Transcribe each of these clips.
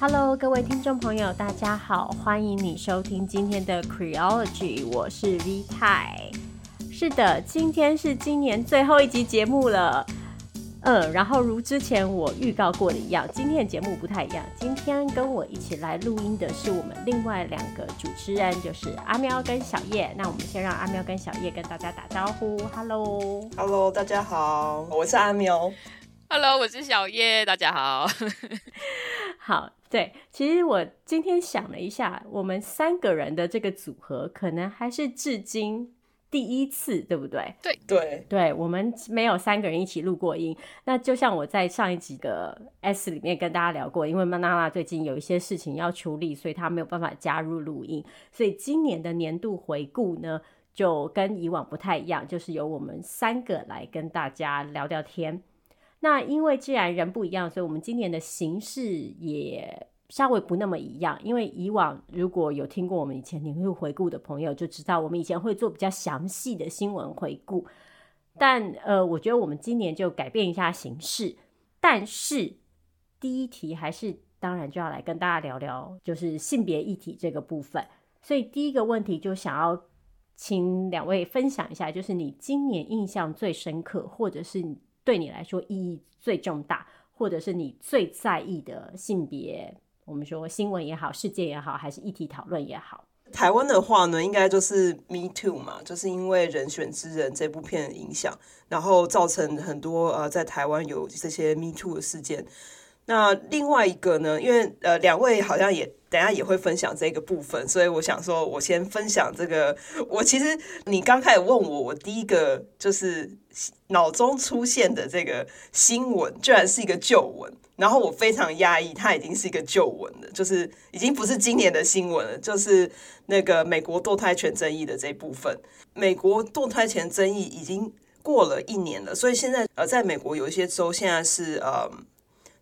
Hello，各位听众朋友，大家好，欢迎你收听今天的 Creology，我是 V 太。是的，今天是今年最后一集节目了。嗯，然后如之前我预告过的一样，今天的节目不太一样。今天跟我一起来录音的是我们另外两个主持人，就是阿喵跟小叶。那我们先让阿喵跟小叶跟大家打招呼。Hello，Hello，大家好，我是阿喵。Hello，我是小叶，大家好。好，对，其实我今天想了一下，我们三个人的这个组合，可能还是至今。第一次，对不对？对对对，我们没有三个人一起录过音。那就像我在上一集的 S 里面跟大家聊过，因为曼娜娜最近有一些事情要处理，所以她没有办法加入录音。所以今年的年度回顾呢，就跟以往不太一样，就是由我们三个来跟大家聊聊天。那因为既然人不一样，所以我们今年的形式也。稍微不那么一样，因为以往如果有听过我们以前年度回顾的朋友就知道，我们以前会做比较详细的新闻回顾。但呃，我觉得我们今年就改变一下形式。但是第一题还是当然就要来跟大家聊聊，就是性别议题这个部分。所以第一个问题就想要请两位分享一下，就是你今年印象最深刻，或者是对你来说意义最重大，或者是你最在意的性别。我们说新闻也好，事件也好，还是议题讨论也好。台湾的话呢，应该就是 Me Too 嘛，就是因为《人选之人》这部片的影响，然后造成很多呃，在台湾有这些 Me Too 的事件。那另外一个呢，因为呃，两位好像也。等下也会分享这个部分，所以我想说，我先分享这个。我其实你刚开始问我，我第一个就是脑中出现的这个新闻，居然是一个旧闻，然后我非常压抑，它已经是一个旧闻了，就是已经不是今年的新闻了，就是那个美国堕胎权争议的这部分。美国堕胎权争议已经过了一年了，所以现在呃，在美国有一些州现在是呃。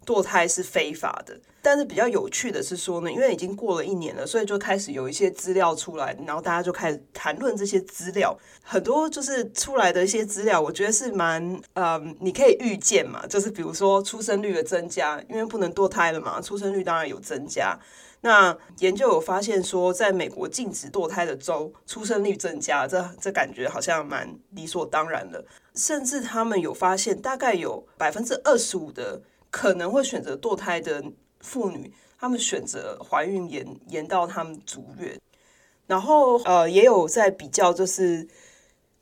堕胎是非法的，但是比较有趣的是说呢，因为已经过了一年了，所以就开始有一些资料出来，然后大家就开始谈论这些资料。很多就是出来的一些资料，我觉得是蛮，嗯，你可以预见嘛，就是比如说出生率的增加，因为不能堕胎了嘛，出生率当然有增加。那研究有发现说，在美国禁止堕胎的州，出生率增加，这这感觉好像蛮理所当然的。甚至他们有发现，大概有百分之二十五的。可能会选择堕胎的妇女，她们选择怀孕延延到她们足月，然后呃也有在比较，就是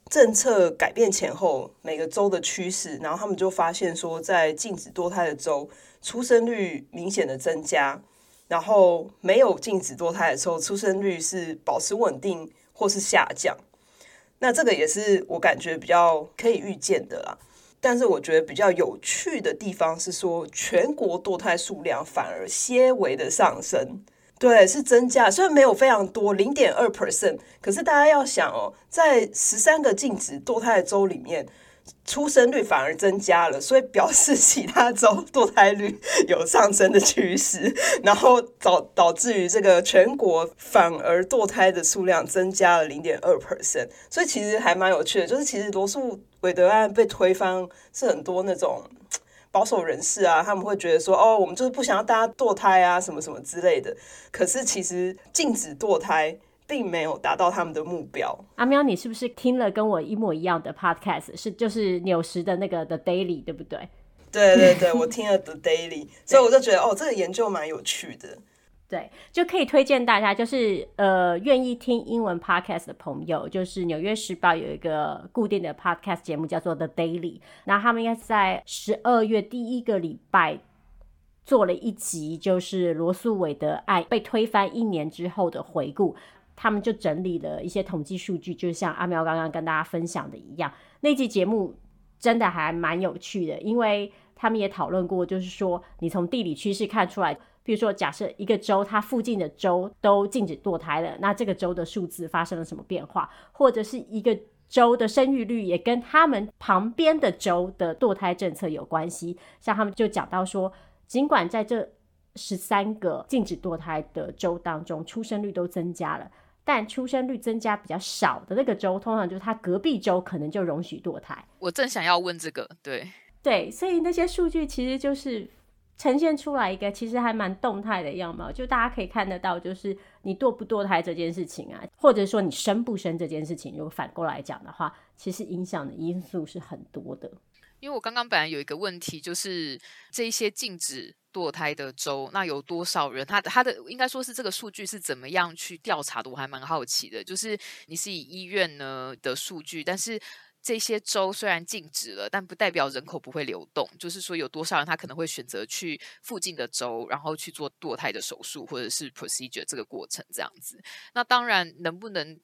政策改变前后每个州的趋势，然后他们就发现说，在禁止堕胎的州，出生率明显的增加，然后没有禁止堕胎的时候，出生率是保持稳定或是下降。那这个也是我感觉比较可以预见的啦。但是我觉得比较有趣的地方是说，全国堕胎数量反而些微的上升，对，是增加，虽然没有非常多，零点二 percent，可是大家要想哦，在十三个禁止堕胎的州里面。出生率反而增加了，所以表示其他州堕胎率有上升的趋势，然后导导致于这个全国反而堕胎的数量增加了零点二 percent，所以其实还蛮有趣的。就是其实罗素韦德案被推翻，是很多那种保守人士啊，他们会觉得说，哦，我们就是不想要大家堕胎啊，什么什么之类的。可是其实禁止堕胎。并没有达到他们的目标。阿喵，你是不是听了跟我一模一样的 podcast？是就是纽时的那个 The Daily，对不对？对对对，我听了 The Daily，所以我就觉得哦，这个研究蛮有趣的。对，就可以推荐大家，就是呃，愿意听英文 podcast 的朋友，就是《纽约时报》有一个固定的 podcast 节目叫做 The Daily，然后他们应该是在十二月第一个礼拜做了一集，就是罗素韦德案被推翻一年之后的回顾。他们就整理了一些统计数据，就像阿喵刚刚跟大家分享的一样，那期节目真的还蛮有趣的，因为他们也讨论过，就是说你从地理趋势看出来，比如说假设一个州它附近的州都禁止堕胎了，那这个州的数字发生了什么变化，或者是一个州的生育率也跟他们旁边的州的堕胎政策有关系，像他们就讲到说，尽管在这十三个禁止堕胎的州当中，出生率都增加了。但出生率增加比较少的那个州，通常就是它隔壁州可能就容许堕胎。我正想要问这个，对对，所以那些数据其实就是呈现出来一个其实还蛮动态的样貌，就大家可以看得到，就是你堕不堕胎这件事情啊，或者说你生不生这件事情，如果反过来讲的话，其实影响的因素是很多的。因为我刚刚本来有一个问题，就是这些禁止堕胎的州，那有多少人？他他的应该说是这个数据是怎么样去调查的？我还蛮好奇的。就是你是以医院呢的数据，但是。这些州虽然禁止了，但不代表人口不会流动。就是说，有多少人他可能会选择去附近的州，然后去做堕胎的手术，或者是 procedure 这个过程这样子。那当然，能不能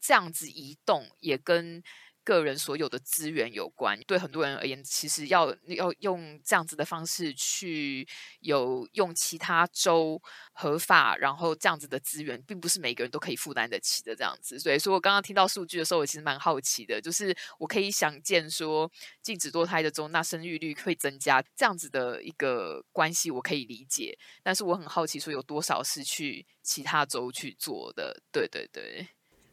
这样子移动，也跟个人所有的资源有关，对很多人而言，其实要要用这样子的方式去有用其他州合法，然后这样子的资源，并不是每个人都可以负担得起的这样子。所以说我刚刚听到数据的时候，我其实蛮好奇的，就是我可以想见说，禁止堕胎的州，那生育率会增加，这样子的一个关系，我可以理解。但是我很好奇，说有多少是去其他州去做的？对对对，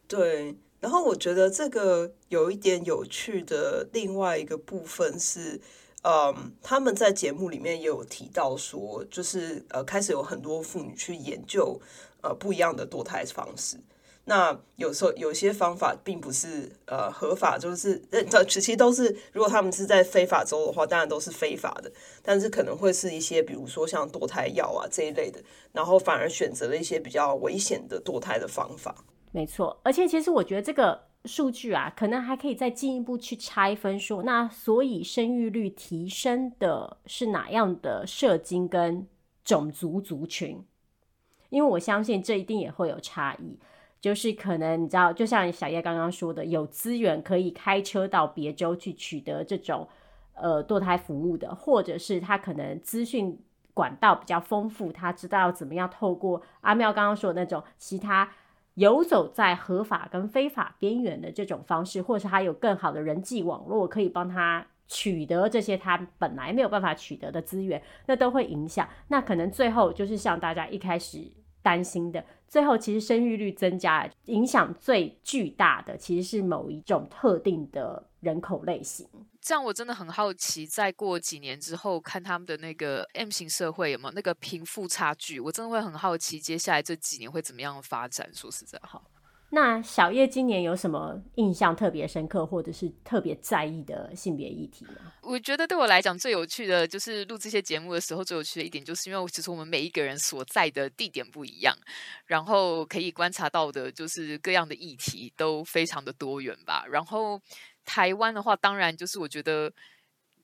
对。然后我觉得这个有一点有趣的另外一个部分是，嗯，他们在节目里面也有提到说，就是呃，开始有很多妇女去研究呃不一样的堕胎方式。那有时候有些方法并不是呃合法，就是呃其实都是如果他们是在非法州的话，当然都是非法的。但是可能会是一些比如说像堕胎药啊这一类的，然后反而选择了一些比较危险的堕胎的方法。没错，而且其实我觉得这个数据啊，可能还可以再进一步去拆分说，那所以生育率提升的是哪样的社经跟种族族群？因为我相信这一定也会有差异，就是可能你知道，就像小叶刚刚说的，有资源可以开车到别州去取得这种呃堕胎服务的，或者是他可能资讯管道比较丰富，他知道怎么样透过阿妙刚刚说的那种其他。游走在合法跟非法边缘的这种方式，或者是他有更好的人际网络，可以帮他取得这些他本来没有办法取得的资源，那都会影响。那可能最后就是像大家一开始担心的，最后其实生育率增加，影响最巨大的其实是某一种特定的人口类型。这样我真的很好奇，再过几年之后，看他们的那个 M 型社会有没有那个贫富差距，我真的会很好奇，接下来这几年会怎么样发展。说实在，好，那小叶今年有什么印象特别深刻，或者是特别在意的性别议题吗？我觉得对我来讲最有趣的就是录这些节目的时候，最有趣的一点就是因为其实我们每一个人所在的地点不一样，然后可以观察到的就是各样的议题都非常的多元吧，然后。台湾的话，当然就是我觉得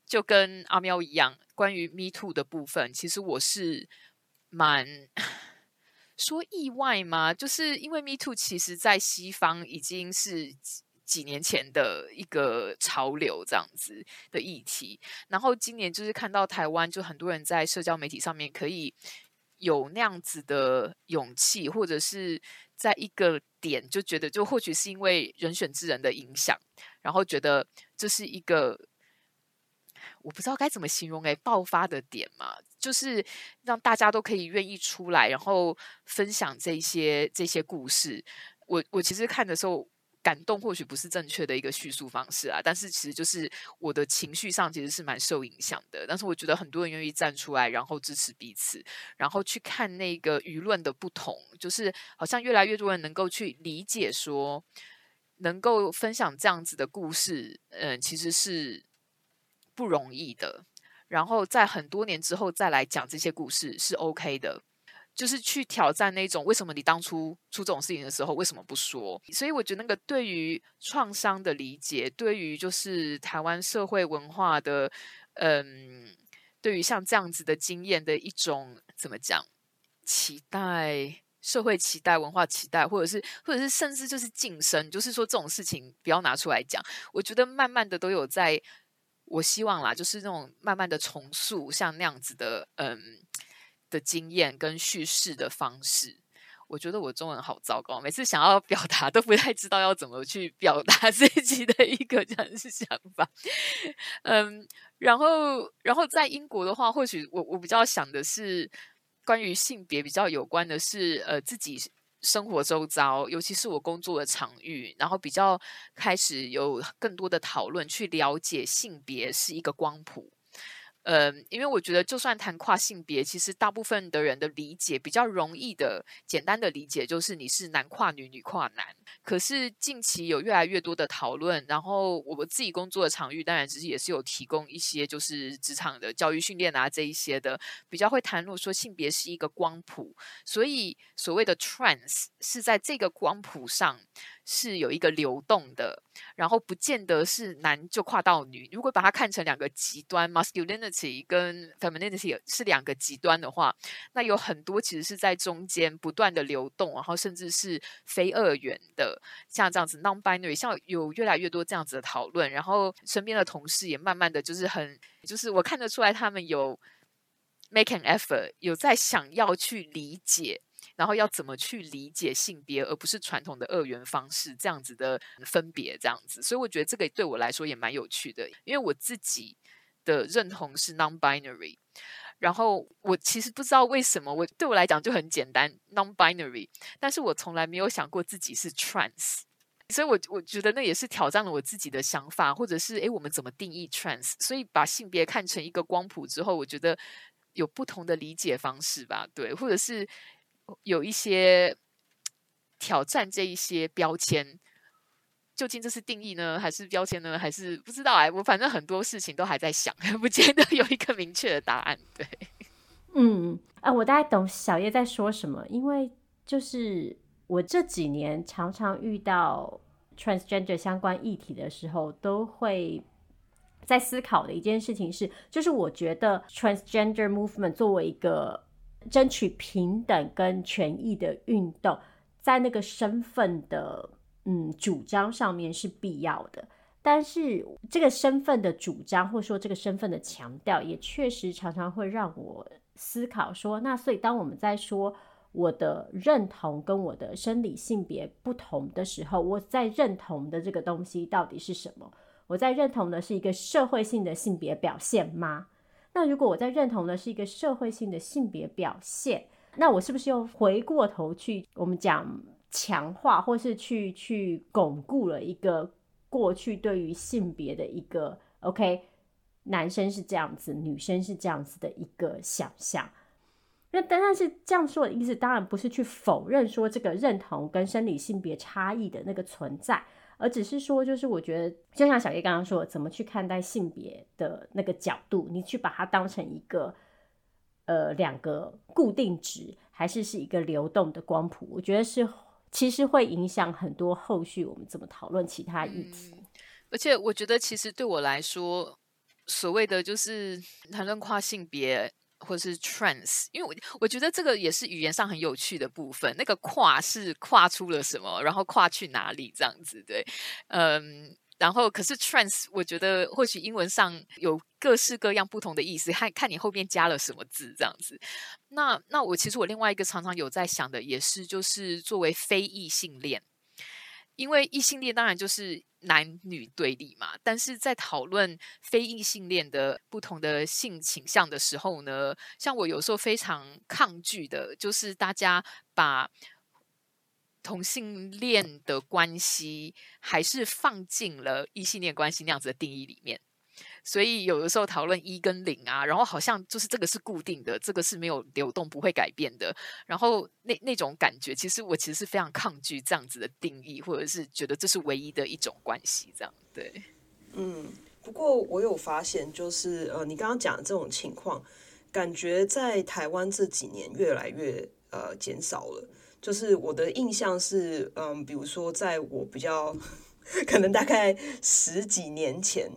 就跟阿喵一样，关于 Me Too 的部分，其实我是蛮 说意外嘛，就是因为 Me Too 其实在西方已经是几年前的一个潮流这样子的议题，然后今年就是看到台湾就很多人在社交媒体上面可以有那样子的勇气，或者是在一个点就觉得，就或许是因为人选之人的影响。然后觉得这是一个我不知道该怎么形容诶，爆发的点嘛，就是让大家都可以愿意出来，然后分享这些这些故事。我我其实看的时候感动，或许不是正确的一个叙述方式啊，但是其实就是我的情绪上其实是蛮受影响的。但是我觉得很多人愿意站出来，然后支持彼此，然后去看那个舆论的不同，就是好像越来越多人能够去理解说。能够分享这样子的故事，嗯，其实是不容易的。然后在很多年之后再来讲这些故事是 OK 的，就是去挑战那种为什么你当初出这种事情的时候为什么不说？所以我觉得那个对于创伤的理解，对于就是台湾社会文化的，嗯，对于像这样子的经验的一种怎么讲期待。社会期待、文化期待，或者是，或者是，甚至就是晋升，就是说这种事情不要拿出来讲。我觉得慢慢的都有在，我希望啦，就是那种慢慢的重塑像那样子的，嗯，的经验跟叙事的方式。我觉得我中文好糟糕，每次想要表达都不太知道要怎么去表达 自己的一个这样子想法。嗯，然后，然后在英国的话，或许我我比较想的是。关于性别比较有关的是，呃，自己生活周遭，尤其是我工作的场域，然后比较开始有更多的讨论，去了解性别是一个光谱。呃，因为我觉得就算谈跨性别，其实大部分的人的理解比较容易的、简单的理解就是你是男跨女、女跨男。可是近期有越来越多的讨论，然后我们自己工作的场域当然其实也是有提供一些就是职场的教育训练啊这一些的，比较会谈论说性别是一个光谱，所以所谓的 trans 是在这个光谱上。是有一个流动的，然后不见得是男就跨到女。如果把它看成两个极端，masculinity 跟 femininity 是两个极端的话，那有很多其实是在中间不断的流动，然后甚至是非二元的，像这样子 non-binary，像有越来越多这样子的讨论。然后身边的同事也慢慢的就是很，就是我看得出来他们有 make an effort，有在想要去理解。然后要怎么去理解性别，而不是传统的二元方式这样子的分别，这样子。所以我觉得这个对我来说也蛮有趣的，因为我自己的认同是 non-binary，然后我其实不知道为什么，我对我来讲就很简单 non-binary，但是我从来没有想过自己是 trans，所以我我觉得那也是挑战了我自己的想法，或者是诶，我们怎么定义 trans？所以把性别看成一个光谱之后，我觉得有不同的理解方式吧，对，或者是。有一些挑战这一些标签，究竟这是定义呢，还是标签呢？还是不知道哎。我反正很多事情都还在想，不见得有一个明确的答案。对，嗯，啊，我大概懂小叶在说什么，因为就是我这几年常常遇到 transgender 相关议题的时候，都会在思考的一件事情是，就是我觉得 transgender movement 作为一个。争取平等跟权益的运动，在那个身份的嗯主张上面是必要的，但是这个身份的主张或者说这个身份的强调，也确实常常会让我思考说，那所以当我们在说我的认同跟我的生理性别不同的时候，我在认同的这个东西到底是什么？我在认同的是一个社会性的性别表现吗？那如果我在认同的是一个社会性的性别表现，那我是不是又回过头去我们讲强化，或是去去巩固了一个过去对于性别的一个 OK，男生是这样子，女生是这样子的一个想象？那当然是这样说的意思，当然不是去否认说这个认同跟生理性别差异的那个存在。而只是说，就是我觉得，就像小叶刚刚说，怎么去看待性别的那个角度，你去把它当成一个呃两个固定值，还是是一个流动的光谱？我觉得是，其实会影响很多后续我们怎么讨论其他议题。而且我觉得，其实对我来说，所谓的就是谈论跨性别。或是 trans，因为我我觉得这个也是语言上很有趣的部分。那个跨是跨出了什么，然后跨去哪里这样子，对，嗯，然后可是 trans，我觉得或许英文上有各式各样不同的意思，看看你后面加了什么字这样子。那那我其实我另外一个常常有在想的也是，就是作为非异性恋，因为异性恋当然就是。男女对立嘛，但是在讨论非异性恋的不同的性倾向的时候呢，像我有时候非常抗拒的，就是大家把同性恋的关系还是放进了异性恋关系那样子的定义里面。所以有的时候讨论一跟零啊，然后好像就是这个是固定的，这个是没有流动、不会改变的。然后那那种感觉，其实我其实是非常抗拒这样子的定义，或者是觉得这是唯一的一种关系。这样对，嗯。不过我有发现，就是呃，你刚刚讲的这种情况，感觉在台湾这几年越来越呃减少了。就是我的印象是，嗯、比如说在我比较 可能大概十几年前。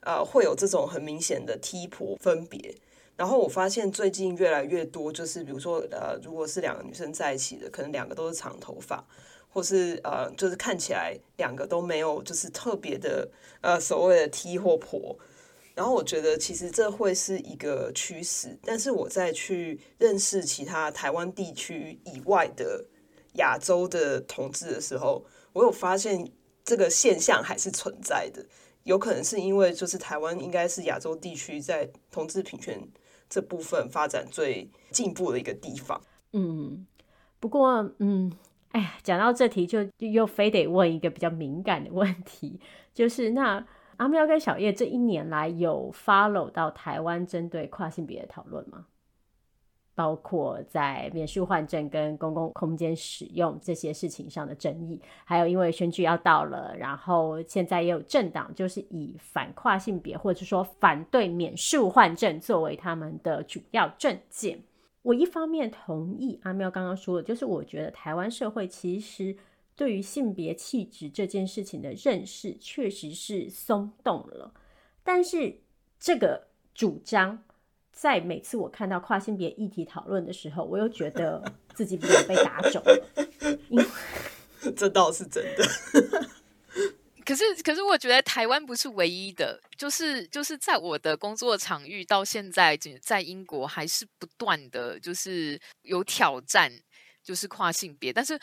呃，会有这种很明显的 T 婆分别，然后我发现最近越来越多，就是比如说，呃，如果是两个女生在一起的，可能两个都是长头发，或是呃，就是看起来两个都没有，就是特别的呃所谓的 T 或婆。然后我觉得其实这会是一个趋势，但是我再去认识其他台湾地区以外的亚洲的同志的时候，我有发现这个现象还是存在的。有可能是因为就是台湾应该是亚洲地区在同志平权这部分发展最进步的一个地方。嗯，不过嗯，哎呀，讲到这题就又非得问一个比较敏感的问题，就是那阿喵跟小叶这一年来有 follow 到台湾针对跨性别的讨论吗？包括在免术换证跟公共空间使用这些事情上的争议，还有因为选举要到了，然后现在也有政党就是以反跨性别或者说反对免术换证作为他们的主要政见。我一方面同意阿喵刚刚说的，就是我觉得台湾社会其实对于性别气质这件事情的认识确实是松动了，但是这个主张。在每次我看到跨性别议题讨论的时候，我又觉得自己不能被打肿了，因为 这倒是真的。可是，可是我觉得台湾不是唯一的，就是就是在我的工作场域到现在，在英国还是不断的就是有挑战，就是跨性别，但是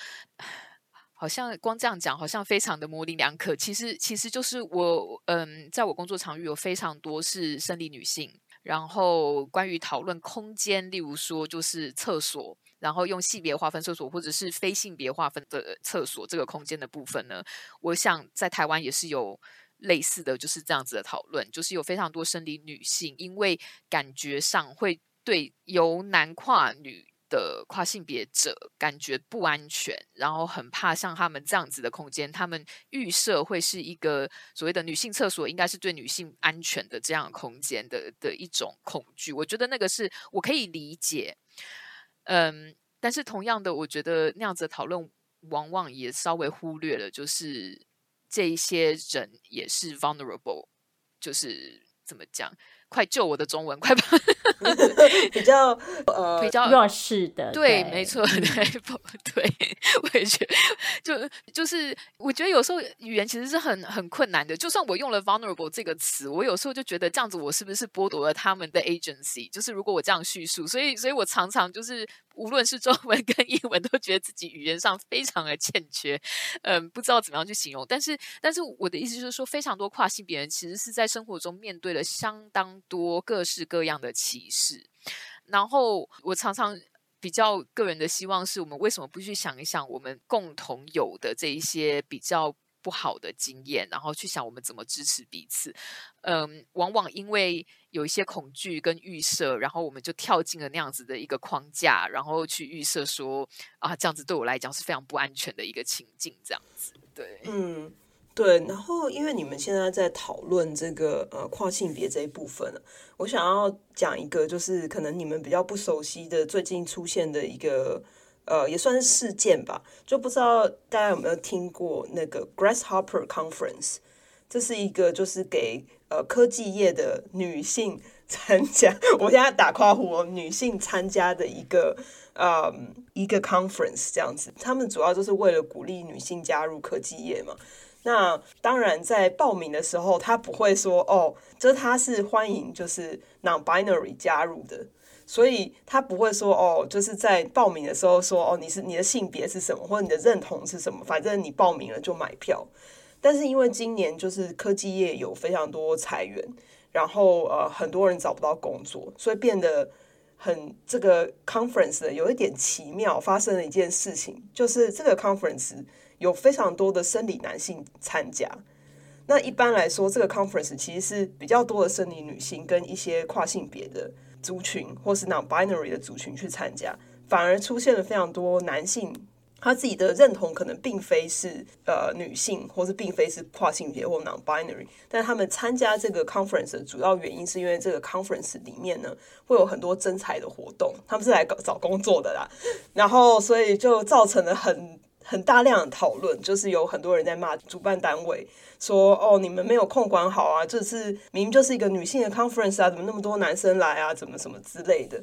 好像光这样讲，好像非常的模棱两可。其实，其实就是我嗯，在我工作场域有非常多是生理女性。然后，关于讨论空间，例如说就是厕所，然后用性别划分厕所，或者是非性别划分的厕所这个空间的部分呢，我想在台湾也是有类似的就是这样子的讨论，就是有非常多生理女性，因为感觉上会对由男跨女。的跨性别者感觉不安全，然后很怕像他们这样子的空间，他们预设会是一个所谓的女性厕所，应该是对女性安全的这样空间的的一种恐惧。我觉得那个是我可以理解，嗯，但是同样的，我觉得那样子的讨论往往也稍微忽略了，就是这一些人也是 vulnerable，就是怎么讲？快救我的中文！快把 比较呃比较弱势的，对，对没错，对对，我也觉得，就就是我觉得有时候语言其实是很很困难的。就算我用了 vulnerable 这个词，我有时候就觉得这样子，我是不是剥夺了他们的 agency？就是如果我这样叙述，所以所以我常常就是。无论是中文跟英文，都觉得自己语言上非常的欠缺，嗯，不知道怎么样去形容。但是，但是我的意思就是说，非常多跨性别人其实是在生活中面对了相当多各式各样的歧视。然后，我常常比较个人的希望是，我们为什么不去想一想我们共同有的这一些比较。不好的经验，然后去想我们怎么支持彼此。嗯，往往因为有一些恐惧跟预设，然后我们就跳进了那样子的一个框架，然后去预设说啊，这样子对我来讲是非常不安全的一个情境。这样子，对，嗯，对。然后，因为你们现在在讨论这个呃跨性别这一部分，我想要讲一个，就是可能你们比较不熟悉的最近出现的一个。呃，也算是事件吧，就不知道大家有没有听过那个 Grasshopper Conference，这是一个就是给呃科技业的女性参加，我现在打括弧哦，女性参加的一个呃一个 conference 这样子，他们主要就是为了鼓励女性加入科技业嘛。那当然在报名的时候，他不会说哦，这他是欢迎就是 non-binary 加入的。所以他不会说哦，就是在报名的时候说哦，你是你的性别是什么，或者你的认同是什么，反正你报名了就买票。但是因为今年就是科技业有非常多裁员，然后呃很多人找不到工作，所以变得很这个 conference 有一点奇妙，发生了一件事情，就是这个 conference 有非常多的生理男性参加。那一般来说，这个 conference 其实是比较多的生理女性跟一些跨性别的。族群或是 non-binary 的族群去参加，反而出现了非常多男性，他自己的认同可能并非是呃女性，或是并非是跨性别或 non-binary，但他们参加这个 conference 的主要原因是因为这个 conference 里面呢会有很多征才的活动，他们是来搞找工作的啦，然后所以就造成了很很大量的讨论，就是有很多人在骂主办单位。说哦，你们没有控管好啊！这是明明就是一个女性的 conference 啊，怎么那么多男生来啊？怎么什么之类的？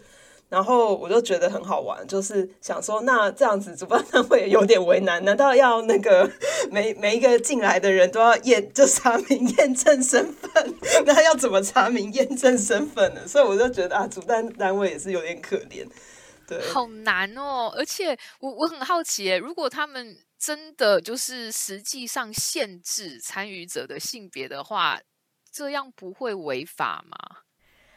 然后我就觉得很好玩，就是想说，那这样子主办单位有点为难，难道要那个 每每一个进来的人都要验就查明验证身份？那要怎么查明验证身份呢？所以我就觉得啊，主办单位也是有点可怜，好难哦。而且我我很好奇耶，如果他们。真的就是实际上限制参与者的性别的话，这样不会违法吗？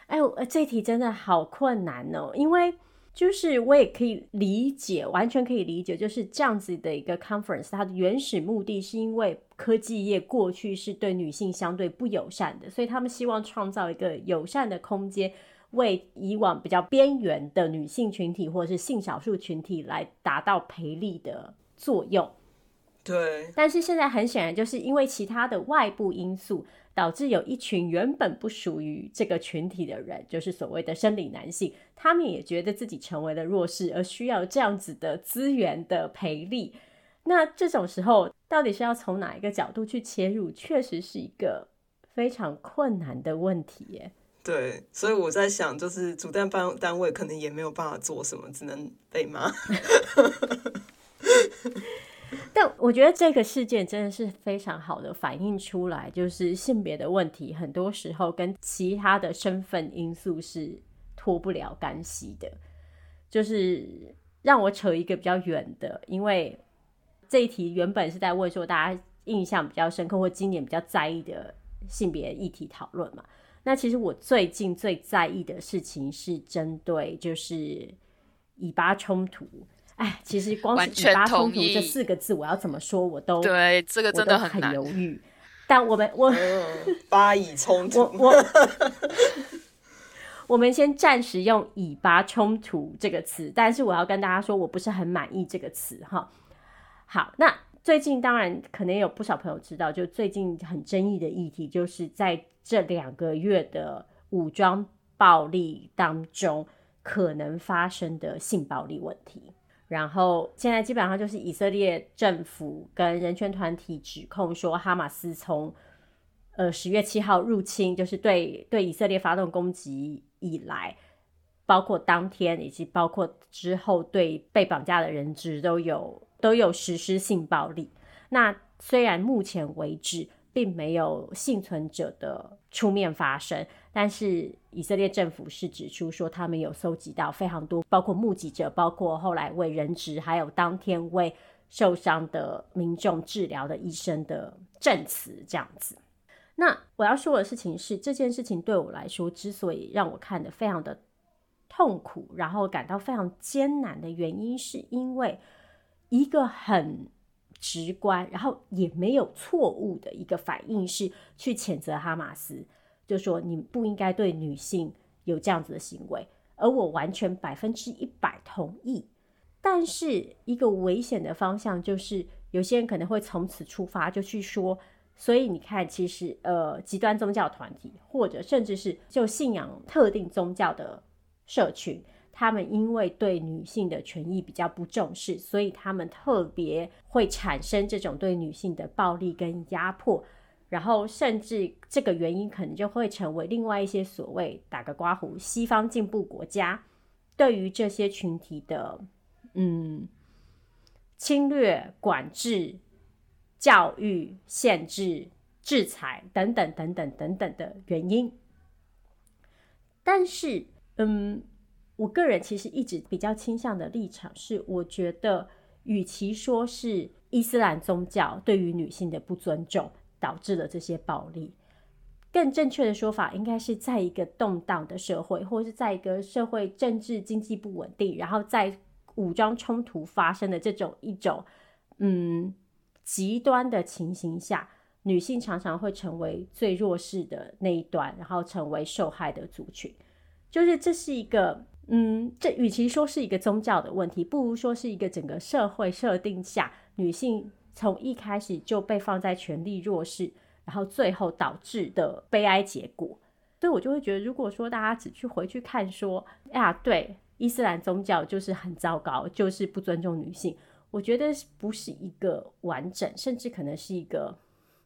哎，这题真的好困难哦，因为就是我也可以理解，完全可以理解，就是这样子的一个 conference，它的原始目的是因为科技业过去是对女性相对不友善的，所以他们希望创造一个友善的空间，为以往比较边缘的女性群体或者是性少数群体来达到培力的作用。对，但是现在很显然，就是因为其他的外部因素。导致有一群原本不属于这个群体的人，就是所谓的生理男性，他们也觉得自己成为了弱势，而需要这样子的资源的培力。那这种时候，到底是要从哪一个角度去切入，确实是一个非常困难的问题耶。对，所以我在想，就是主办方单位可能也没有办法做什么，只能被骂。但我觉得这个事件真的是非常好的反映出来，就是性别的问题，很多时候跟其他的身份因素是脱不了干系的。就是让我扯一个比较远的，因为这一题原本是在问说大家印象比较深刻或今年比较在意的性别议题讨论嘛。那其实我最近最在意的事情是针对就是以巴冲突。哎，其实光是“以巴冲突”这四个字，我要怎么说，我都对这个真的很犹豫。但我们我巴以冲突，我我我们先暂时用“以巴冲突”这个词，但是我要跟大家说，我不是很满意这个词哈。好，那最近当然可能有不少朋友知道，就最近很争议的议题，就是在这两个月的武装暴力当中，可能发生的性暴力问题。然后现在基本上就是以色列政府跟人权团体指控说，哈马斯从呃十月七号入侵，就是对对以色列发动攻击以来，包括当天以及包括之后对被绑架的人质都有都有实施性暴力。那虽然目前为止并没有幸存者的出面发声。但是以色列政府是指出说，他们有搜集到非常多，包括目击者，包括后来为人质，还有当天为受伤的民众治疗的医生的证词，这样子。那我要说的事情是，这件事情对我来说，之所以让我看得非常的痛苦，然后感到非常艰难的原因，是因为一个很直观，然后也没有错误的一个反应是去谴责哈马斯。就说你不应该对女性有这样子的行为，而我完全百分之一百同意。但是一个危险的方向就是，有些人可能会从此出发，就去说，所以你看，其实呃，极端宗教团体或者甚至是就信仰特定宗教的社群，他们因为对女性的权益比较不重视，所以他们特别会产生这种对女性的暴力跟压迫。然后，甚至这个原因可能就会成为另外一些所谓打个刮胡，西方进步国家对于这些群体的嗯侵略、管制、教育、限制、制裁等等等等等等的原因。但是，嗯，我个人其实一直比较倾向的立场是，我觉得与其说是伊斯兰宗教对于女性的不尊重。导致了这些暴力。更正确的说法，应该是在一个动荡的社会，或者是在一个社会政治经济不稳定，然后在武装冲突发生的这种一种嗯极端的情形下，女性常常会成为最弱势的那一端，然后成为受害的族群。就是这是一个嗯，这与其说是一个宗教的问题，不如说是一个整个社会设定下女性。从一开始就被放在权力弱势，然后最后导致的悲哀结果，所以我就会觉得，如果说大家只去回去看说，呀，对，伊斯兰宗教就是很糟糕，就是不尊重女性，我觉得不是一个完整，甚至可能是一个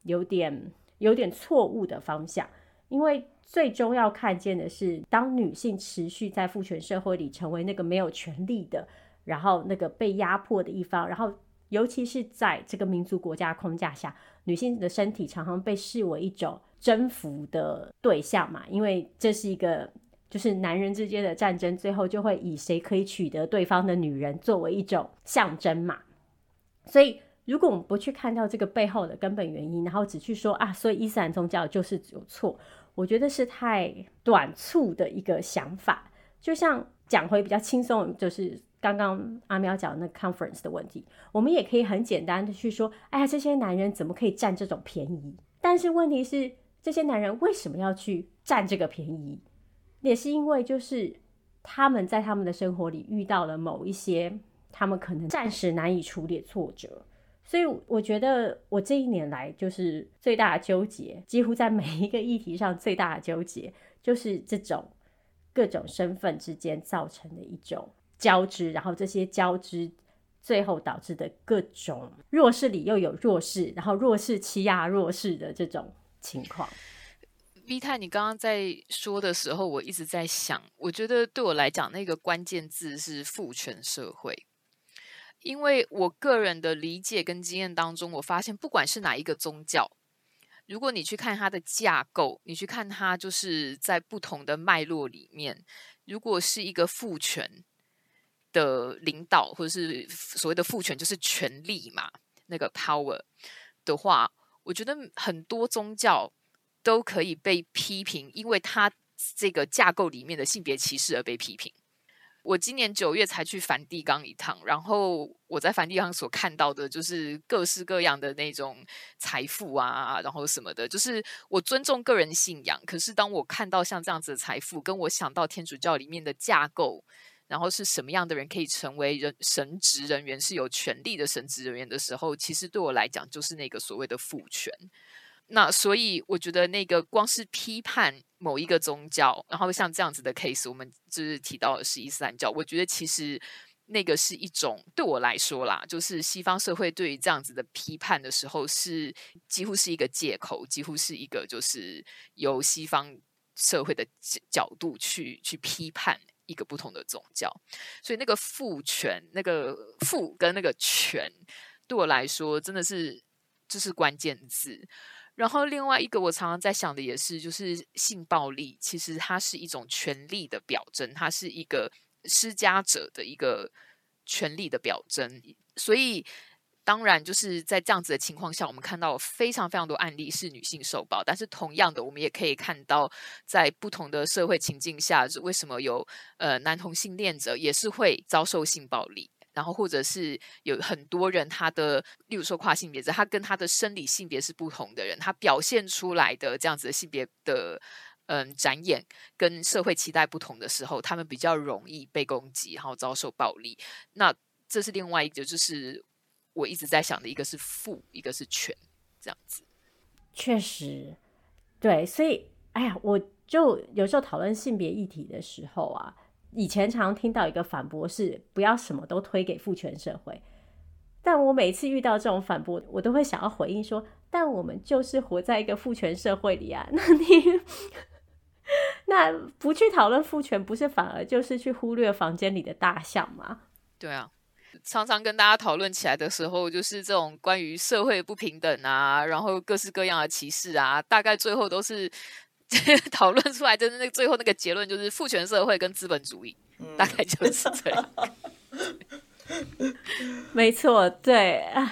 有点有点错误的方向，因为最终要看见的是，当女性持续在父权社会里成为那个没有权利的，然后那个被压迫的一方，然后。尤其是在这个民族国家框架下，女性的身体常常被视为一种征服的对象嘛，因为这是一个就是男人之间的战争，最后就会以谁可以取得对方的女人作为一种象征嘛。所以，如果我们不去看到这个背后的根本原因，然后只去说啊，所以伊斯兰宗教就是有错，我觉得是太短促的一个想法。就像讲回比较轻松，就是刚刚阿喵讲的那 conference 的问题，我们也可以很简单的去说，哎呀，这些男人怎么可以占这种便宜？但是问题是，这些男人为什么要去占这个便宜？也是因为就是他们在他们的生活里遇到了某一些他们可能暂时难以处理的挫折。所以我觉得我这一年来就是最大的纠结，几乎在每一个议题上最大的纠结，就是这种各种身份之间造成的一种交织，然后这些交织最后导致的各种弱势里又有弱势，然后弱势欺压弱势的这种情况。V 太，你刚刚在说的时候，我一直在想，我觉得对我来讲，那个关键字是父权社会。因为我个人的理解跟经验当中，我发现不管是哪一个宗教，如果你去看它的架构，你去看它就是在不同的脉络里面，如果是一个父权的领导，或者是所谓的父权就是权力嘛，那个 power 的话，我觉得很多宗教都可以被批评，因为它这个架构里面的性别歧视而被批评。我今年九月才去梵蒂冈一趟，然后我在梵蒂冈所看到的就是各式各样的那种财富啊，然后什么的，就是我尊重个人信仰，可是当我看到像这样子的财富，跟我想到天主教里面的架构，然后是什么样的人可以成为人神职人员，是有权力的神职人员的时候，其实对我来讲就是那个所谓的父权。那所以我觉得那个光是批判某一个宗教，然后像这样子的 case，我们就是提到的是伊斯兰教。我觉得其实那个是一种对我来说啦，就是西方社会对于这样子的批判的时候，是几乎是一个借口，几乎是一个就是由西方社会的角度去去批判一个不同的宗教。所以那个父权，那个父跟那个权，对我来说真的是就是关键字。然后另外一个我常常在想的也是，就是性暴力其实它是一种权力的表征，它是一个施加者的一个权力的表征。所以当然就是在这样子的情况下，我们看到非常非常多案例是女性受暴，但是同样的，我们也可以看到在不同的社会情境下，为什么有呃男同性恋者也是会遭受性暴力。然后，或者是有很多人，他的，例如说跨性别者，他跟他的生理性别是不同的人，他表现出来的这样子的性别的嗯展演，跟社会期待不同的时候，他们比较容易被攻击，然后遭受暴力。那这是另外一个，就是我一直在想的，一个是父，一个是权，这样子。确实，对，所以，哎呀，我就有时候讨论性别议题的时候啊。以前常听到一个反驳是不要什么都推给父权社会，但我每次遇到这种反驳，我都会想要回应说：但我们就是活在一个父权社会里啊！那你 那不去讨论父权，不是反而就是去忽略房间里的大象吗？对啊，常常跟大家讨论起来的时候，就是这种关于社会不平等啊，然后各式各样的歧视啊，大概最后都是。讨论出来，就是那最后那个结论，就是父权社会跟资本主义，嗯、大概就是这样。没错，对啊，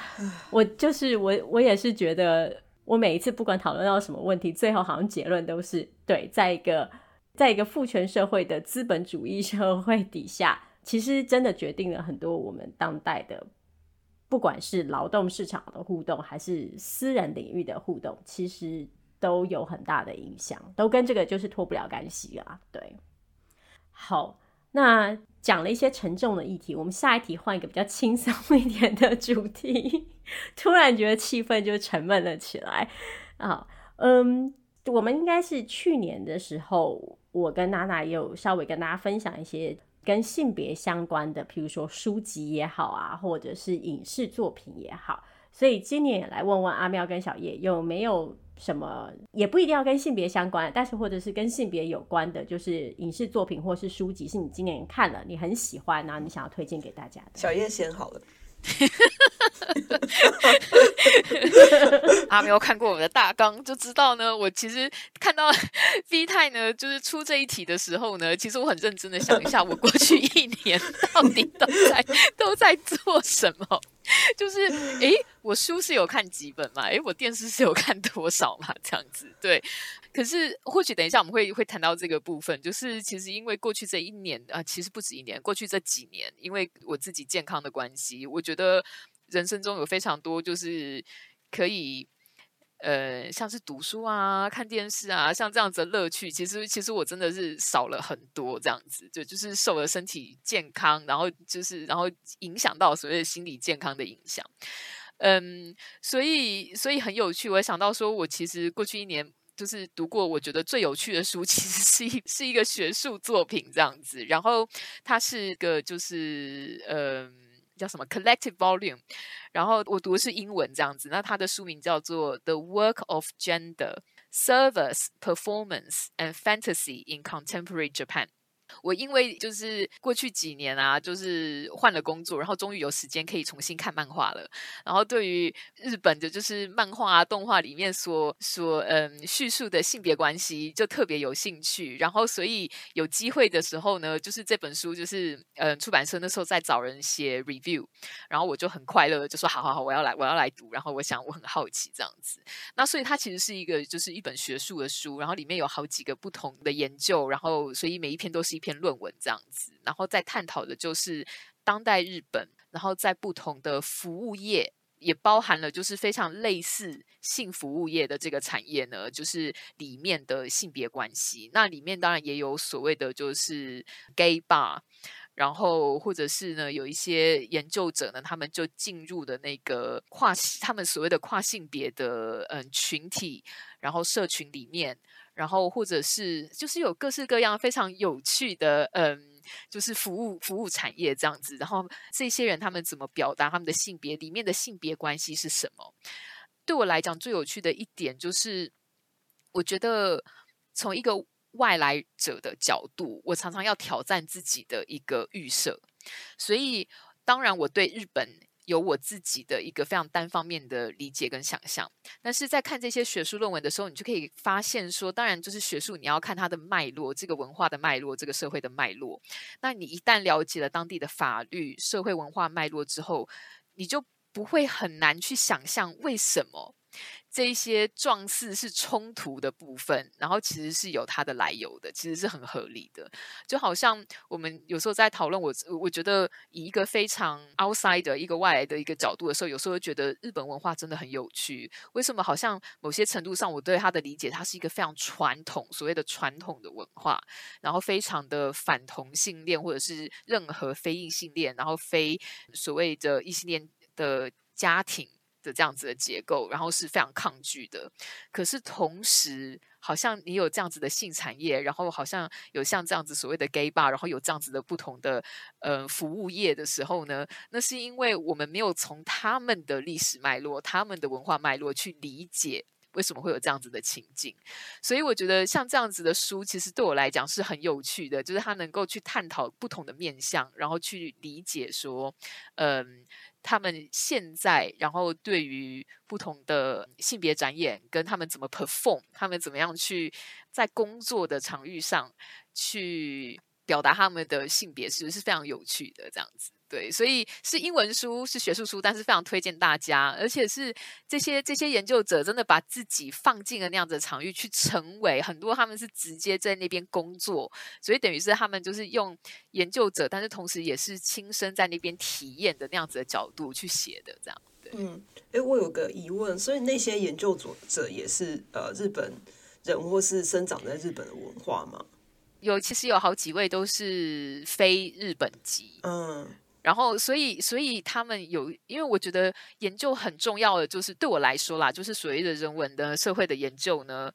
我就是我，我也是觉得，我每一次不管讨论到什么问题，最后好像结论都是对，在一个在一个父权社会的资本主义社会底下，其实真的决定了很多我们当代的，不管是劳动市场的互动，还是私人领域的互动，其实。都有很大的影响，都跟这个就是脱不了干系啊。对，好，那讲了一些沉重的议题，我们下一题换一个比较轻松一点的主题。突然觉得气氛就沉闷了起来啊。嗯，我们应该是去年的时候，我跟娜娜也有稍微跟大家分享一些跟性别相关的，譬如说书籍也好啊，或者是影视作品也好。所以今年也来问问阿喵跟小叶有没有。什么也不一定要跟性别相关，但是或者是跟性别有关的，就是影视作品或是书籍，是你今年看了你很喜欢，然后你想要推荐给大家的。小叶先好了，阿喵看过我的大纲就知道呢。我其实看到 V 太呢，就是出这一题的时候呢，其实我很认真的想一下，我过去一年到底都在 都在做什么。就是诶，我书是有看几本嘛？诶，我电视是有看多少嘛？这样子对。可是或许等一下我们会会谈到这个部分，就是其实因为过去这一年啊，其实不止一年，过去这几年，因为我自己健康的关系，我觉得人生中有非常多就是可以。呃，像是读书啊、看电视啊，像这样子的乐趣，其实其实我真的是少了很多这样子，就就是受了身体健康，然后就是然后影响到所谓的心理健康的影响。嗯，所以所以很有趣，我想到说我其实过去一年就是读过我觉得最有趣的书，其实是一是一个学术作品这样子，然后它是一个就是嗯。叫什么 Collective Volume，然后我读的是英文这样子。那它的书名叫做《The Work of Gender: Service, Performance, and Fantasy in Contemporary Japan》。我因为就是过去几年啊，就是换了工作，然后终于有时间可以重新看漫画了。然后对于日本的，就是漫画啊、动画里面所所嗯叙述的性别关系，就特别有兴趣。然后所以有机会的时候呢，就是这本书就是嗯出版社那时候在找人写 review，然后我就很快乐，就说好好好，我要来我要来读。然后我想我很好奇这样子。那所以它其实是一个就是一本学术的书，然后里面有好几个不同的研究，然后所以每一篇都是。一篇论文这样子，然后在探讨的就是当代日本，然后在不同的服务业，也包含了就是非常类似性服务业的这个产业呢，就是里面的性别关系。那里面当然也有所谓的就是 gay bar，然后或者是呢有一些研究者呢，他们就进入的那个跨他们所谓的跨性别的嗯群体，然后社群里面。然后，或者是就是有各式各样非常有趣的，嗯，就是服务服务产业这样子。然后这些人他们怎么表达他们的性别？里面的性别关系是什么？对我来讲最有趣的一点就是，我觉得从一个外来者的角度，我常常要挑战自己的一个预设。所以，当然我对日本。有我自己的一个非常单方面的理解跟想象，但是在看这些学术论文的时候，你就可以发现说，当然就是学术，你要看它的脉络，这个文化的脉络，这个社会的脉络。那你一旦了解了当地的法律、社会文化脉络之后，你就不会很难去想象为什么。这些状似是冲突的部分，然后其实是有它的来由的，其实是很合理的。就好像我们有时候在讨论我，我觉得以一个非常 outside 的一个外来的一个角度的时候，有时候会觉得日本文化真的很有趣。为什么？好像某些程度上，我对它的理解，它是一个非常传统，所谓的传统的文化，然后非常的反同性恋，或者是任何非异性恋，然后非所谓的异性恋的家庭。的这样子的结构，然后是非常抗拒的。可是同时，好像你有这样子的性产业，然后好像有像这样子所谓的 gay bar，然后有这样子的不同的呃服务业的时候呢，那是因为我们没有从他们的历史脉络、他们的文化脉络去理解为什么会有这样子的情境。所以我觉得像这样子的书，其实对我来讲是很有趣的，就是它能够去探讨不同的面向，然后去理解说，嗯、他们现在，然后对于不同的性别展演，跟他们怎么 perform，他们怎么样去在工作的场域上去表达他们的性别，其实是非常有趣的这样子。对，所以是英文书，是学术书，但是非常推荐大家，而且是这些这些研究者真的把自己放进了那样子的场域，去成为很多他们是直接在那边工作，所以等于是他们就是用研究者，但是同时也是亲身在那边体验的那样子的角度去写的，这样。对，嗯，诶，我有个疑问，所以那些研究者也是呃日本人，或是生长在日本的文化吗？有，其实有好几位都是非日本籍，嗯。然后，所以，所以他们有，因为我觉得研究很重要的，就是对我来说啦，就是所谓的人文的社会的研究呢，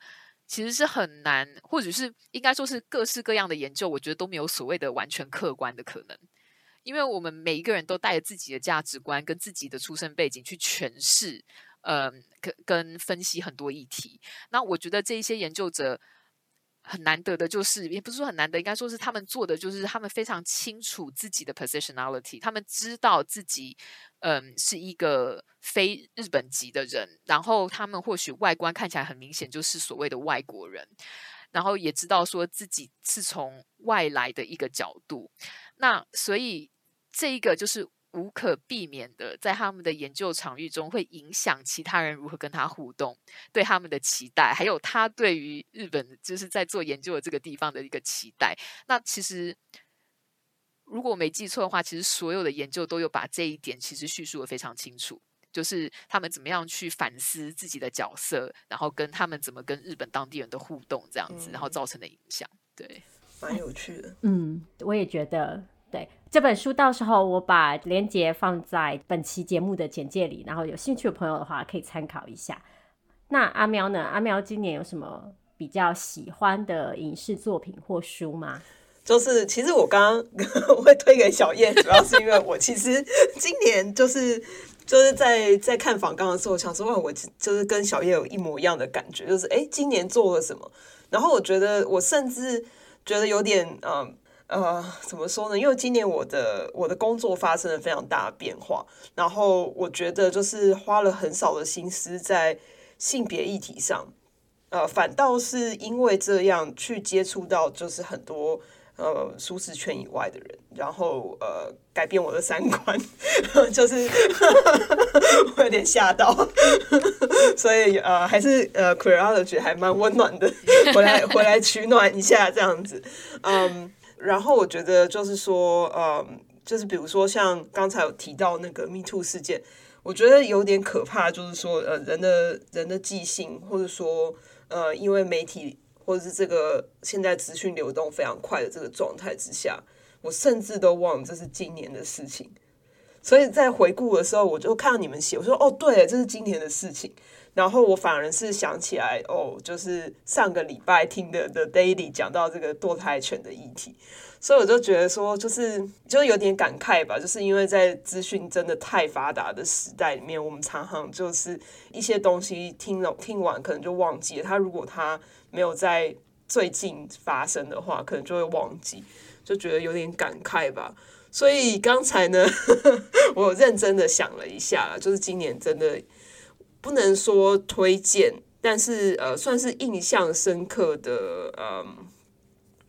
其实是很难，或者是应该说是各式各样的研究，我觉得都没有所谓的完全客观的可能，因为我们每一个人都带着自己的价值观跟自己的出生背景去诠释，嗯，跟跟分析很多议题。那我觉得这一些研究者。很难得的就是，也不是说很难得，应该说是他们做的就是他们非常清楚自己的 positionality，他们知道自己嗯是一个非日本籍的人，然后他们或许外观看起来很明显就是所谓的外国人，然后也知道说自己是从外来的一个角度，那所以这一个就是无可避免的在他们的研究场域中会影响其他人如何跟他互动，对他们的期待，还有他对于日本就是在做研究的这个地方的一个期待。那其实如果我没记错的话，其实所有的研究都有把这一点其实叙述的非常清楚，就是他们怎么样去反思自己的角色，然后跟他们怎么跟日本当地人的互动这样子，然后造成的影响。对，蛮有趣的。嗯，我也觉得。对这本书，到时候我把链接放在本期节目的简介里，然后有兴趣的朋友的话可以参考一下。那阿喵呢？阿喵今年有什么比较喜欢的影视作品或书吗？就是其实我刚刚 会推给小叶，主要是因为我其实 今年就是就是在在看访纲的时候，想说我就是跟小叶有一模一样的感觉，就是哎，今年做了什么？然后我觉得我甚至觉得有点嗯。呃怎么说呢？因为今年我的我的工作发生了非常大的变化，然后我觉得就是花了很少的心思在性别议题上，呃，反倒是因为这样去接触到就是很多呃舒适圈以外的人，然后呃改变我的三观，就是 我有点吓到，所以呃还是呃 Queerology 还蛮温暖的，回来回来取暖一下这样子，嗯。然后我觉得就是说，嗯，就是比如说像刚才有提到那个 Me Too 事件，我觉得有点可怕，就是说，呃，人的人的记性，或者说，呃，因为媒体或者是这个现在资讯流动非常快的这个状态之下，我甚至都忘了这是今年的事情。所以在回顾的时候，我就看到你们写，我说，哦，对，这是今年的事情。然后我反而是想起来，哦，就是上个礼拜听的的 Daily 讲到这个堕胎权的议题，所以我就觉得说，就是就有点感慨吧，就是因为在资讯真的太发达的时代里面，我们常常就是一些东西听了听完可能就忘记了，他如果他没有在最近发生的话，可能就会忘记，就觉得有点感慨吧。所以刚才呢，我认真的想了一下，就是今年真的。不能说推荐，但是呃，算是印象深刻的呃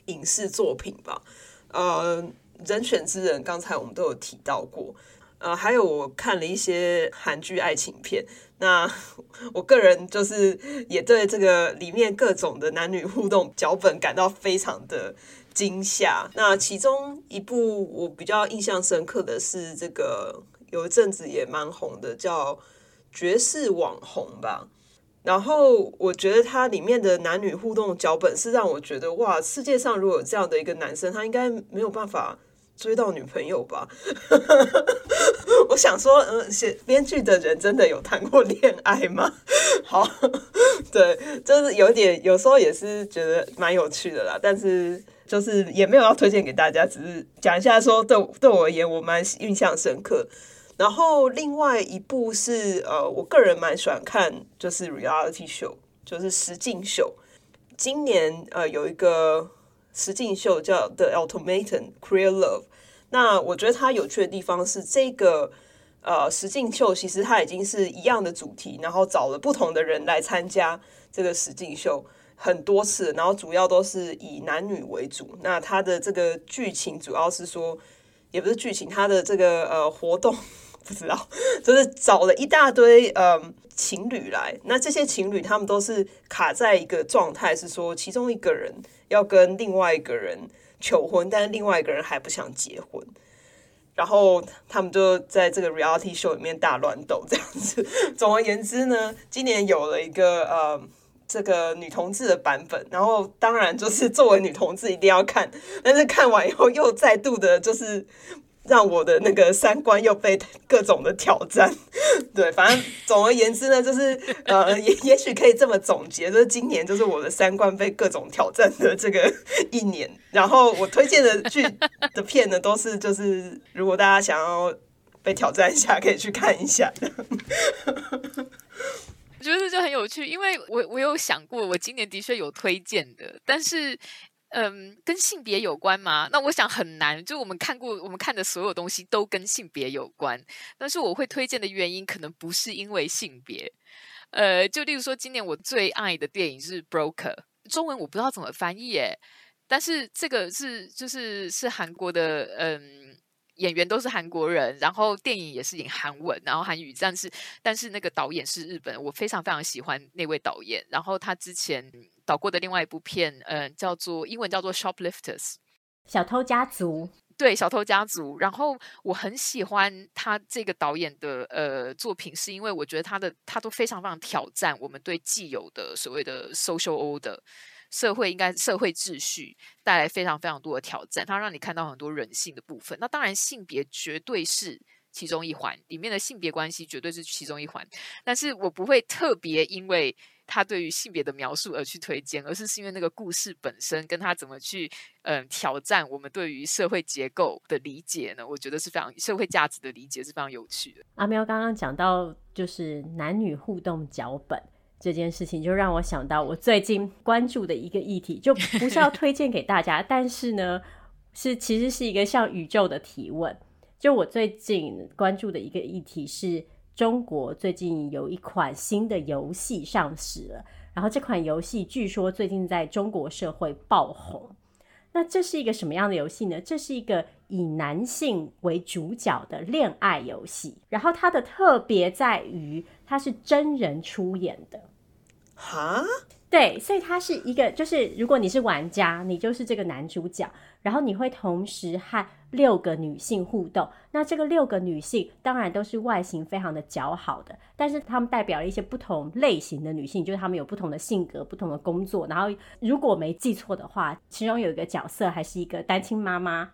影视作品吧。呃，人选之人，刚才我们都有提到过。呃，还有我看了一些韩剧爱情片，那 我个人就是也对这个里面各种的男女互动脚本感到非常的惊吓。那其中一部我比较印象深刻的是这个有一阵子也蛮红的，叫。绝世网红吧，然后我觉得它里面的男女互动脚本是让我觉得哇，世界上如果有这样的一个男生，他应该没有办法追到女朋友吧？我想说，嗯，写编剧的人真的有谈过恋爱吗？好，对，就是有点，有时候也是觉得蛮有趣的啦，但是就是也没有要推荐给大家，只是讲一下说，对对我而言，我蛮印象深刻。然后另外一部是呃，我个人蛮喜欢看，就是 reality show，就是实境秀。今年呃有一个实境秀叫 The Ultimatum Queer Love。那我觉得它有趣的地方是，这个呃实境秀其实它已经是一样的主题，然后找了不同的人来参加这个实境秀很多次，然后主要都是以男女为主。那它的这个剧情主要是说，也不是剧情，它的这个呃活动。不知道，就是找了一大堆嗯情侣来，那这些情侣他们都是卡在一个状态，是说其中一个人要跟另外一个人求婚，但是另外一个人还不想结婚，然后他们就在这个 reality show 里面大乱斗这样子。总而言之呢，今年有了一个呃这个女同志的版本，然后当然就是作为女同志一定要看，但是看完以后又再度的就是。让我的那个三观又被各种的挑战，对，反正总而言之呢，就是 呃，也也许可以这么总结，就是今年就是我的三观被各种挑战的这个一年。然后我推荐的剧的片呢，都是就是如果大家想要被挑战一下，可以去看一下。我觉得这就很有趣，因为我我有想过，我今年的确有推荐的，但是。嗯，跟性别有关吗？那我想很难。就我们看过，我们看的所有东西都跟性别有关。但是我会推荐的原因，可能不是因为性别。呃，就例如说，今年我最爱的电影是《Broker》，中文我不知道怎么翻译耶。但是这个是就是是韩国的，嗯，演员都是韩国人，然后电影也是演韩文，然后韩语，但是但是那个导演是日本，我非常非常喜欢那位导演。然后他之前导过的另外一部片，嗯、呃，叫做英文叫做《Shoplifters》，小偷家族。对，小偷家族。然后我很喜欢他这个导演的呃作品，是因为我觉得他的他都非常非常挑战我们对既有的所谓的 social order。社会应该社会秩序带来非常非常多的挑战，它让你看到很多人性的部分。那当然，性别绝对是其中一环，里面的性别关系绝对是其中一环。但是我不会特别因为他对于性别的描述而去推荐，而是是因为那个故事本身跟他怎么去嗯、挑战我们对于社会结构的理解呢？我觉得是非常社会价值的理解是非常有趣的。阿喵刚刚讲到就是男女互动脚本。这件事情就让我想到我最近关注的一个议题，就不是要推荐给大家，但是呢，是其实是一个向宇宙的提问。就我最近关注的一个议题是，中国最近有一款新的游戏上市了，然后这款游戏据说最近在中国社会爆红。那这是一个什么样的游戏呢？这是一个以男性为主角的恋爱游戏，然后它的特别在于它是真人出演的。哈，对，所以他是一个，就是如果你是玩家，你就是这个男主角，然后你会同时和六个女性互动。那这个六个女性当然都是外形非常的姣好的，但是她们代表了一些不同类型的女性，就是她们有不同的性格、不同的工作。然后如果没记错的话，其中有一个角色还是一个单亲妈妈。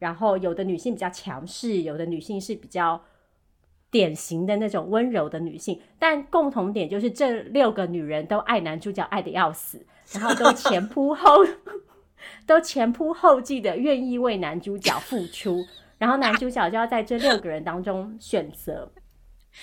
然后有的女性比较强势，有的女性是比较。典型的那种温柔的女性，但共同点就是这六个女人都爱男主角爱的要死，然后都前仆后 都前仆后继的愿意为男主角付出，然后男主角就要在这六个人当中选择，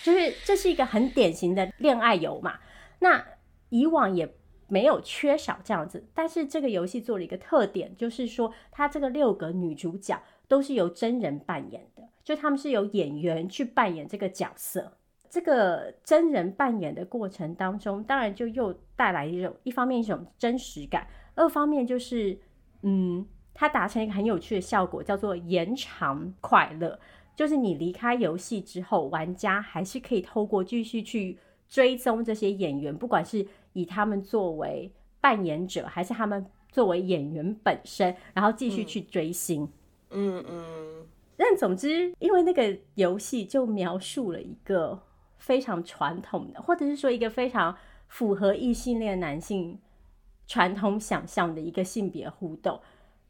就是这是一个很典型的恋爱游嘛。那以往也没有缺少这样子，但是这个游戏做了一个特点，就是说它这个六个女主角都是由真人扮演的。就他们是由演员去扮演这个角色，这个真人扮演的过程当中，当然就又带来一种一方面一种真实感，二方面就是，嗯，它达成一个很有趣的效果，叫做延长快乐。就是你离开游戏之后，玩家还是可以透过继续去追踪这些演员，不管是以他们作为扮演者，还是他们作为演员本身，然后继续去追星。嗯嗯。嗯但总之，因为那个游戏就描述了一个非常传统的，或者是说一个非常符合异性恋男性传统想象的一个性别互动，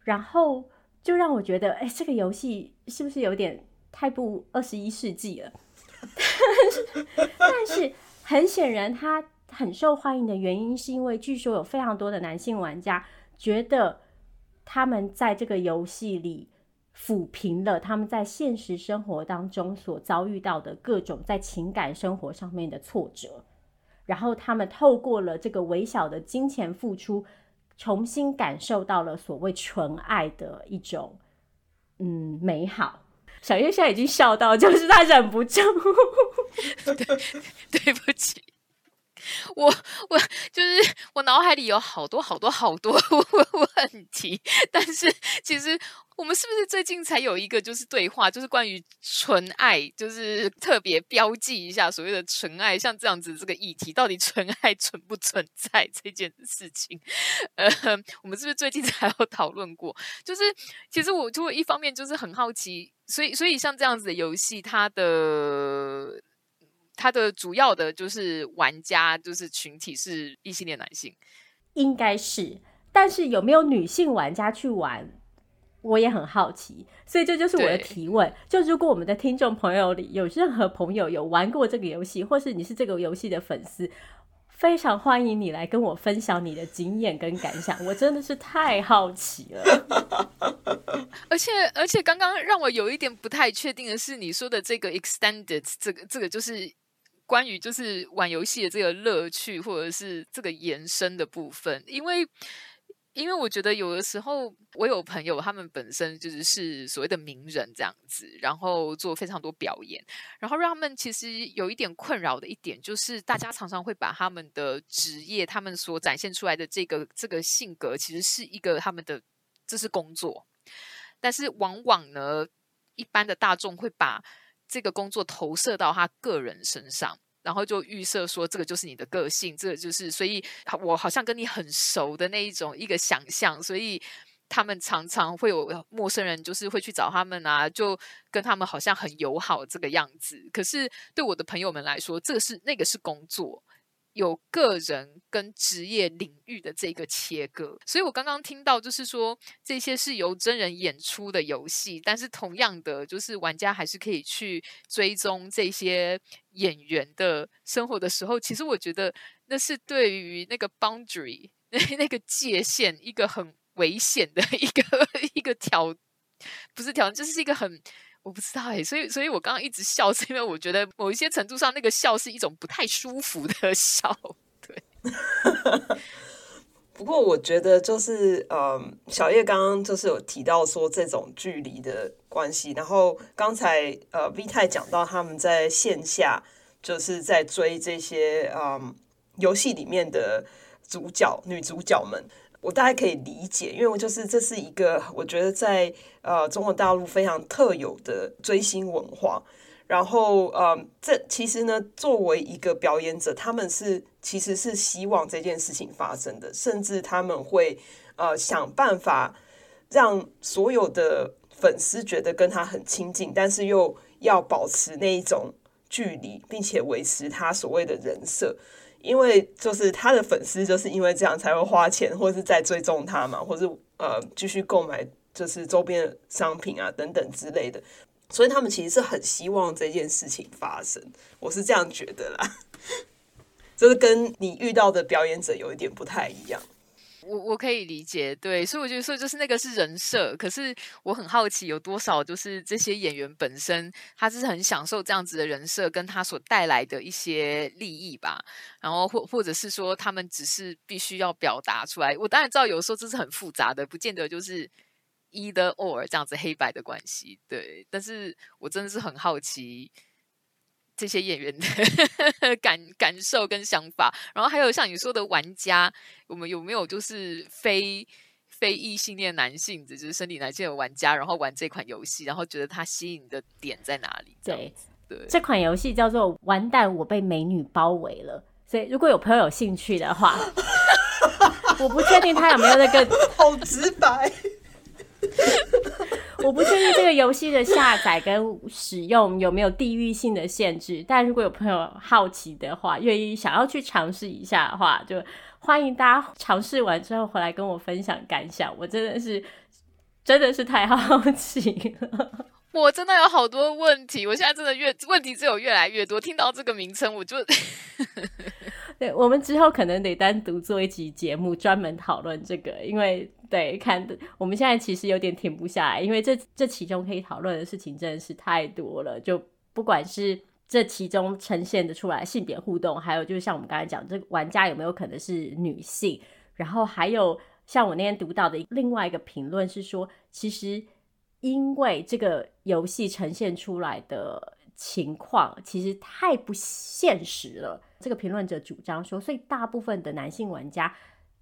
然后就让我觉得，哎，这个游戏是不是有点太不二十一世纪了？但是，但是很显然，它很受欢迎的原因，是因为据说有非常多的男性玩家觉得他们在这个游戏里。抚平了他们在现实生活当中所遭遇到的各种在情感生活上面的挫折，然后他们透过了这个微小的金钱付出，重新感受到了所谓纯爱的一种嗯美好。小月现在已经笑到，就是他忍不住，对，对不起。我我就是我脑海里有好多好多好多 问题，但是其实我们是不是最近才有一个就是对话，就是关于纯爱，就是特别标记一下所谓的纯爱，像这样子这个议题，到底纯爱存不存在这件事情？呃，我们是不是最近才有讨论过？就是其实我就一方面就是很好奇，所以所以像这样子的游戏，它的。它的主要的就是玩家，就是群体是异性恋男性，应该是，但是有没有女性玩家去玩，我也很好奇，所以这就是我的提问。就如果我们的听众朋友里有任何朋友有玩过这个游戏，或是你是这个游戏的粉丝，非常欢迎你来跟我分享你的经验跟感想，我真的是太好奇了。而 且而且，刚刚让我有一点不太确定的是，你说的这个 extended，这个这个就是。关于就是玩游戏的这个乐趣，或者是这个延伸的部分，因为因为我觉得有的时候我有朋友，他们本身就是是所谓的名人这样子，然后做非常多表演，然后让他们其实有一点困扰的一点，就是大家常常会把他们的职业，他们所展现出来的这个这个性格，其实是一个他们的这是工作，但是往往呢。一般的大众会把这个工作投射到他个人身上，然后就预设说这个就是你的个性，这个就是所以我好像跟你很熟的那一种一个想象，所以他们常常会有陌生人就是会去找他们啊，就跟他们好像很友好这个样子。可是对我的朋友们来说，这个是那个是工作。有个人跟职业领域的这个切割，所以我刚刚听到就是说，这些是由真人演出的游戏，但是同样的，就是玩家还是可以去追踪这些演员的生活的时候，其实我觉得那是对于那个 boundary 那 那个界限一个很危险的一个 一个挑，不是挑战，就是一个很。我不知道哎，所以，所以我刚刚一直笑，是因为我觉得某一些程度上，那个笑是一种不太舒服的 笑。对，不过我觉得就是，嗯，小叶刚刚就是有提到说这种距离的关系，然后刚才呃 V 太讲到他们在线下就是在追这些嗯游戏里面的主角女主角们。我大概可以理解，因为我就是这是一个我觉得在呃中国大陆非常特有的追星文化。然后呃，这其实呢，作为一个表演者，他们是其实是希望这件事情发生的，甚至他们会呃想办法让所有的粉丝觉得跟他很亲近，但是又要保持那一种距离，并且维持他所谓的人设。因为就是他的粉丝就是因为这样才会花钱，或是在追踪他嘛，或是呃继续购买就是周边商品啊等等之类的，所以他们其实是很希望这件事情发生，我是这样觉得啦，就是跟你遇到的表演者有一点不太一样。我我可以理解，对，所以我觉得说就是那个是人设，可是我很好奇有多少就是这些演员本身，他是很享受这样子的人设跟他所带来的一些利益吧，然后或或者是说他们只是必须要表达出来。我当然知道有时候这是很复杂的，不见得就是 either or 这样子黑白的关系，对，但是我真的是很好奇。这些演员的 感感受跟想法，然后还有像你说的玩家，我们有没有就是非非异性恋男性，就是生理男性的玩家，然后玩这款游戏，然后觉得它吸引的点在哪里？对对，这款游戏叫做《完蛋，我被美女包围了》，所以如果有朋友有兴趣的话，我不确定他有没有那个好直白。我不确定这个游戏的下载跟使用有没有地域性的限制，但如果有朋友好奇的话，愿意想要去尝试一下的话，就欢迎大家尝试完之后回来跟我分享感想。我真的是真的是太好奇了，我真的有好多问题，我现在真的越问题只有越来越多。听到这个名称，我就。对，我们之后可能得单独做一集节目，专门讨论这个，因为对，看我们现在其实有点停不下来，因为这这其中可以讨论的事情真的是太多了。就不管是这其中呈现的出来性别互动，还有就是像我们刚才讲，这个玩家有没有可能是女性，然后还有像我那天读到的另外一个评论是说，其实因为这个游戏呈现出来的情况其实太不现实了。这个评论者主张说，所以大部分的男性玩家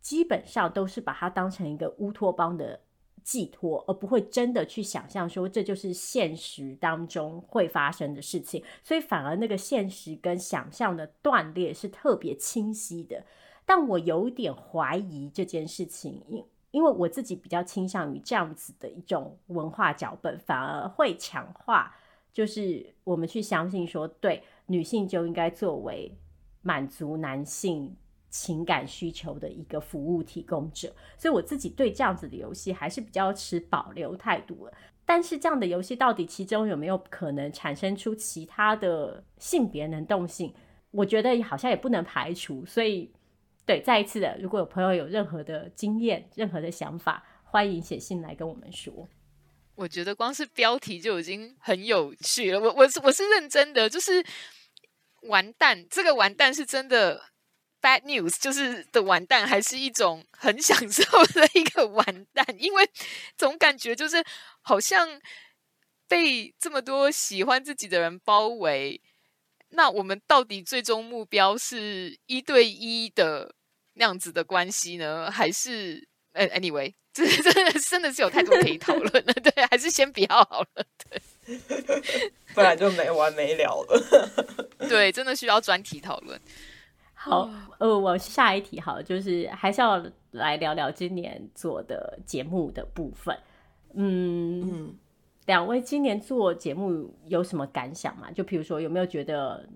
基本上都是把它当成一个乌托邦的寄托，而不会真的去想象说这就是现实当中会发生的事情。所以反而那个现实跟想象的断裂是特别清晰的。但我有点怀疑这件事情，因因为我自己比较倾向于这样子的一种文化脚本，反而会强化，就是我们去相信说，对，女性就应该作为。满足男性情感需求的一个服务提供者，所以我自己对这样子的游戏还是比较持保留态度了。但是这样的游戏到底其中有没有可能产生出其他的性别能动性？我觉得好像也不能排除。所以，对，再一次的，如果有朋友有任何的经验、任何的想法，欢迎写信来跟我们说。我觉得光是标题就已经很有趣了。我我是我是认真的，就是。完蛋，这个完蛋是真的 bad news，就是的完蛋，还是一种很享受的一个完蛋？因为总感觉就是好像被这么多喜欢自己的人包围，那我们到底最终目标是一对一的那样子的关系呢？还是呃，anyway，这 真的真的是有太多可以讨论了，对，还是先不要好了，对。不然就没完没了了。对，真的需要专题讨论。好，呃，我下一题好，就是还是要来聊聊今年做的节目的部分。嗯嗯，两位今年做节目有什么感想吗？就比如说，有没有觉得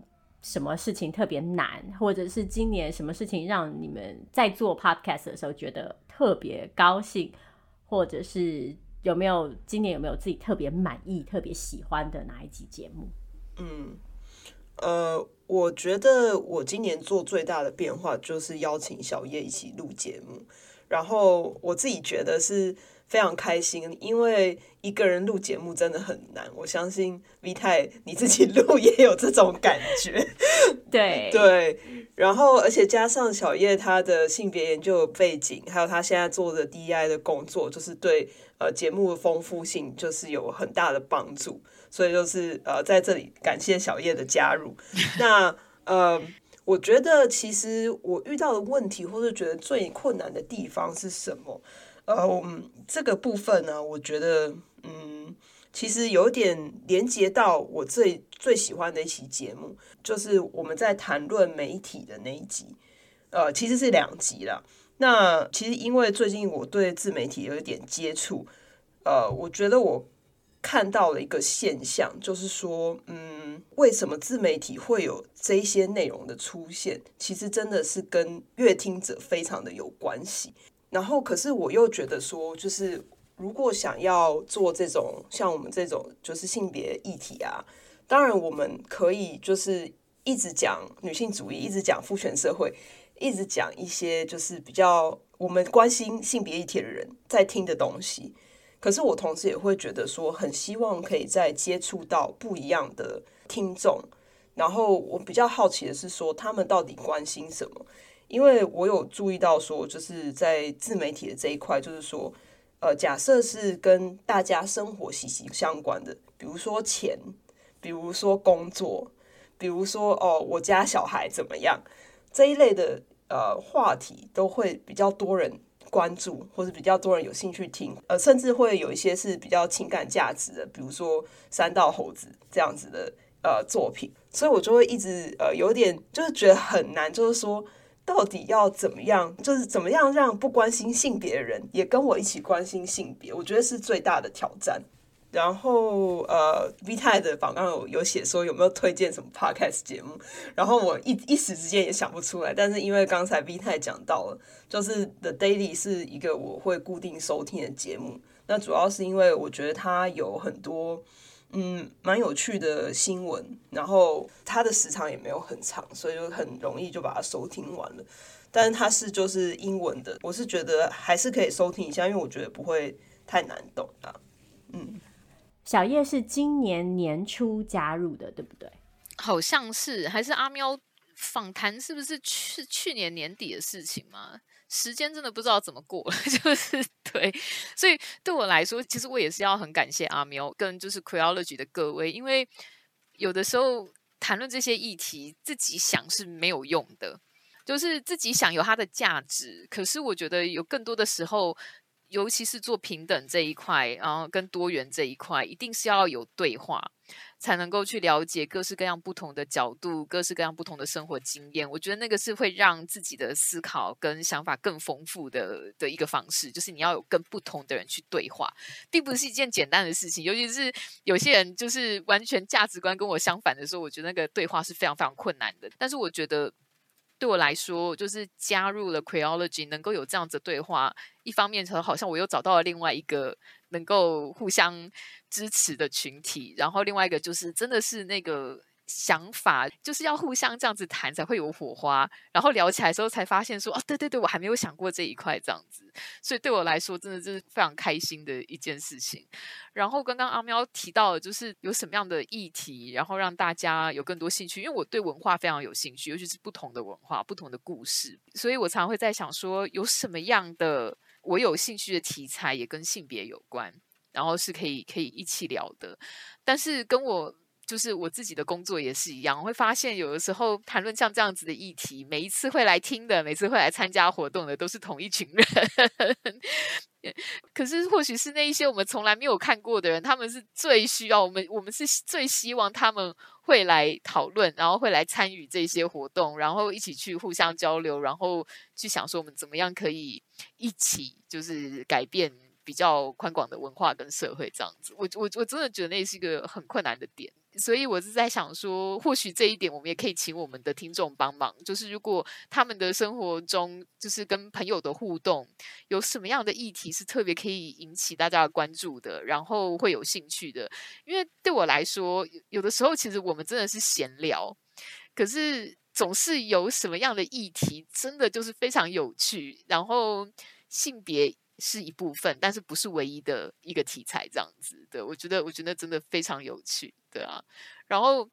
什么事情特别难，或者是今年什么事情让你们在做 podcast 的时候觉得特别高兴，或者是有没有今年有没有自己特别满意、特别喜欢的哪一集节目？嗯，呃，我觉得我今年做最大的变化就是邀请小叶一起录节目，然后我自己觉得是。非常开心，因为一个人录节目真的很难。我相信 V 太你自己 录也有这种感觉，对对。然后，而且加上小叶他的性别研究背景，还有他现在做的 DEI 的工作，就是对呃节目的丰富性就是有很大的帮助。所以就是呃在这里感谢小叶的加入。那呃，我觉得其实我遇到的问题，或者觉得最困难的地方是什么？呃，我们这个部分呢，我觉得，嗯，其实有点连接到我最最喜欢的一期节目，就是我们在谈论媒体的那一集，呃，其实是两集啦。那其实因为最近我对自媒体有一点接触，呃，我觉得我看到了一个现象，就是说，嗯，为什么自媒体会有这些内容的出现？其实真的是跟阅听者非常的有关系。然后，可是我又觉得说，就是如果想要做这种像我们这种就是性别议题啊，当然我们可以就是一直讲女性主义，一直讲父权社会，一直讲一些就是比较我们关心性别议题的人在听的东西。可是我同时也会觉得说，很希望可以再接触到不一样的听众。然后我比较好奇的是说，他们到底关心什么？因为我有注意到说，就是在自媒体的这一块，就是说，呃，假设是跟大家生活息息相关的，比如说钱，比如说工作，比如说哦，我家小孩怎么样这一类的呃话题，都会比较多人关注，或者比较多人有兴趣听，呃，甚至会有一些是比较情感价值的，比如说三道猴子这样子的呃作品，所以我就会一直呃有点就是觉得很难，就是说。到底要怎么样？就是怎么样让不关心性别的人也跟我一起关心性别？我觉得是最大的挑战。然后，呃，V 太的榜刚有有写说有没有推荐什么 podcast 节目？然后我一一时之间也想不出来。但是因为刚才 V 太讲到了，就是 The Daily 是一个我会固定收听的节目。那主要是因为我觉得它有很多。嗯，蛮有趣的新闻，然后它的时长也没有很长，所以就很容易就把它收听完了。但是它是就是英文的，我是觉得还是可以收听一下，因为我觉得不会太难懂啊。嗯，小叶是今年年初加入的，对不对？好像是，还是阿喵访谈？是不是去去年年底的事情吗？时间真的不知道怎么过，就是对，所以对我来说，其实我也是要很感谢阿喵跟就是 Queerology 的各位，因为有的时候谈论这些议题，自己想是没有用的，就是自己想有它的价值，可是我觉得有更多的时候，尤其是做平等这一块，然后跟多元这一块，一定是要有对话。才能够去了解各式各样不同的角度，各式各样不同的生活经验。我觉得那个是会让自己的思考跟想法更丰富的的一个方式。就是你要有跟不同的人去对话，并不是一件简单的事情。尤其是有些人就是完全价值观跟我相反的时候，我觉得那个对话是非常非常困难的。但是我觉得。对我来说，就是加入了 Queerology，能够有这样子对话。一方面，好像我又找到了另外一个能够互相支持的群体。然后，另外一个就是，真的是那个。想法就是要互相这样子谈才会有火花，然后聊起来的时候才发现说，哦，对对对，我还没有想过这一块这样子，所以对我来说真的就是非常开心的一件事情。然后刚刚阿喵提到的就是有什么样的议题，然后让大家有更多兴趣，因为我对文化非常有兴趣，尤其是不同的文化、不同的故事，所以我常常会在想说，有什么样的我有兴趣的题材也跟性别有关，然后是可以可以一起聊的，但是跟我。就是我自己的工作也是一样，我会发现有的时候谈论像这样子的议题，每一次会来听的，每次会来参加活动的，都是同一群人。可是或许是那一些我们从来没有看过的人，他们是最需要我们，我们是最希望他们会来讨论，然后会来参与这些活动，然后一起去互相交流，然后去想说我们怎么样可以一起就是改变。比较宽广的文化跟社会这样子，我我我真的觉得那是一个很困难的点，所以我是在想说，或许这一点我们也可以请我们的听众帮忙，就是如果他们的生活中就是跟朋友的互动，有什么样的议题是特别可以引起大家的关注的，然后会有兴趣的，因为对我来说，有的时候其实我们真的是闲聊，可是总是有什么样的议题真的就是非常有趣，然后性别。是一部分，但是不是唯一的一个题材，这样子。对，我觉得，我觉得真的非常有趣，对啊。然后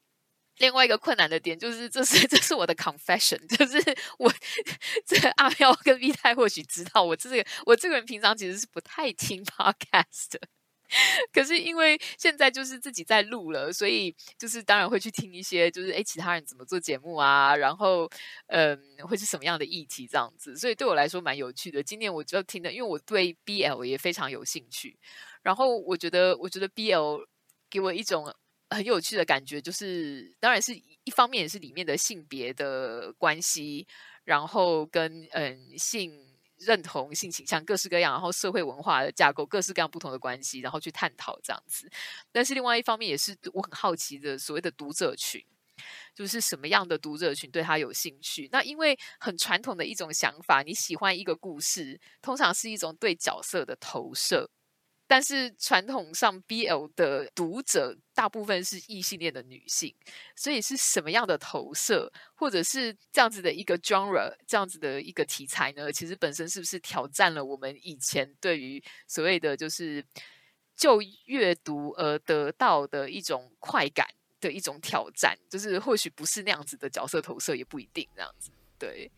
另外一个困难的点就是，这是 这是我的 confession，就是我 这阿喵跟 V 太或许知道，我这个我这个人平常其实是不太听 podcast 的。可是因为现在就是自己在录了，所以就是当然会去听一些，就是诶其他人怎么做节目啊，然后嗯，会是什么样的议题这样子，所以对我来说蛮有趣的。今年我就听的，因为我对 BL 也非常有兴趣，然后我觉得我觉得 BL 给我一种很有趣的感觉，就是当然是一方面也是里面的性别的关系，然后跟嗯性。认同性倾向各式各样，然后社会文化的架构各式各样不同的关系，然后去探讨这样子。但是另外一方面，也是我很好奇的所谓的读者群，就是什么样的读者群对他有兴趣？那因为很传统的一种想法，你喜欢一个故事，通常是一种对角色的投射。但是传统上 BL 的读者大部分是异性恋的女性，所以是什么样的投射，或者是这样子的一个 genre，这样子的一个题材呢？其实本身是不是挑战了我们以前对于所谓的就是就阅读而得到的一种快感的一种挑战？就是或许不是那样子的角色投射，也不一定这样子，对。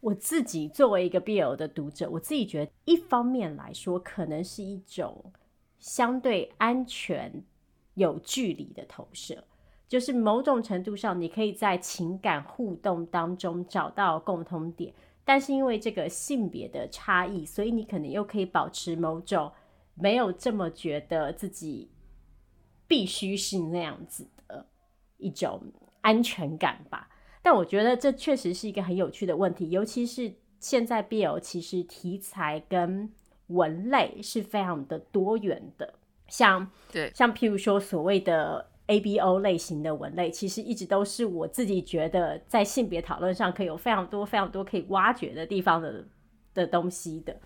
我自己作为一个 BL 的读者，我自己觉得一方面来说，可能是一种相对安全、有距离的投射，就是某种程度上，你可以在情感互动当中找到共通点，但是因为这个性别的差异，所以你可能又可以保持某种没有这么觉得自己必须是那样子的一种安全感吧。但我觉得这确实是一个很有趣的问题，尤其是现在 BL 其实题材跟文类是非常的多元的，像对，像譬如说所谓的 ABO 类型的文类，其实一直都是我自己觉得在性别讨论上可以有非常多非常多可以挖掘的地方的的东西的，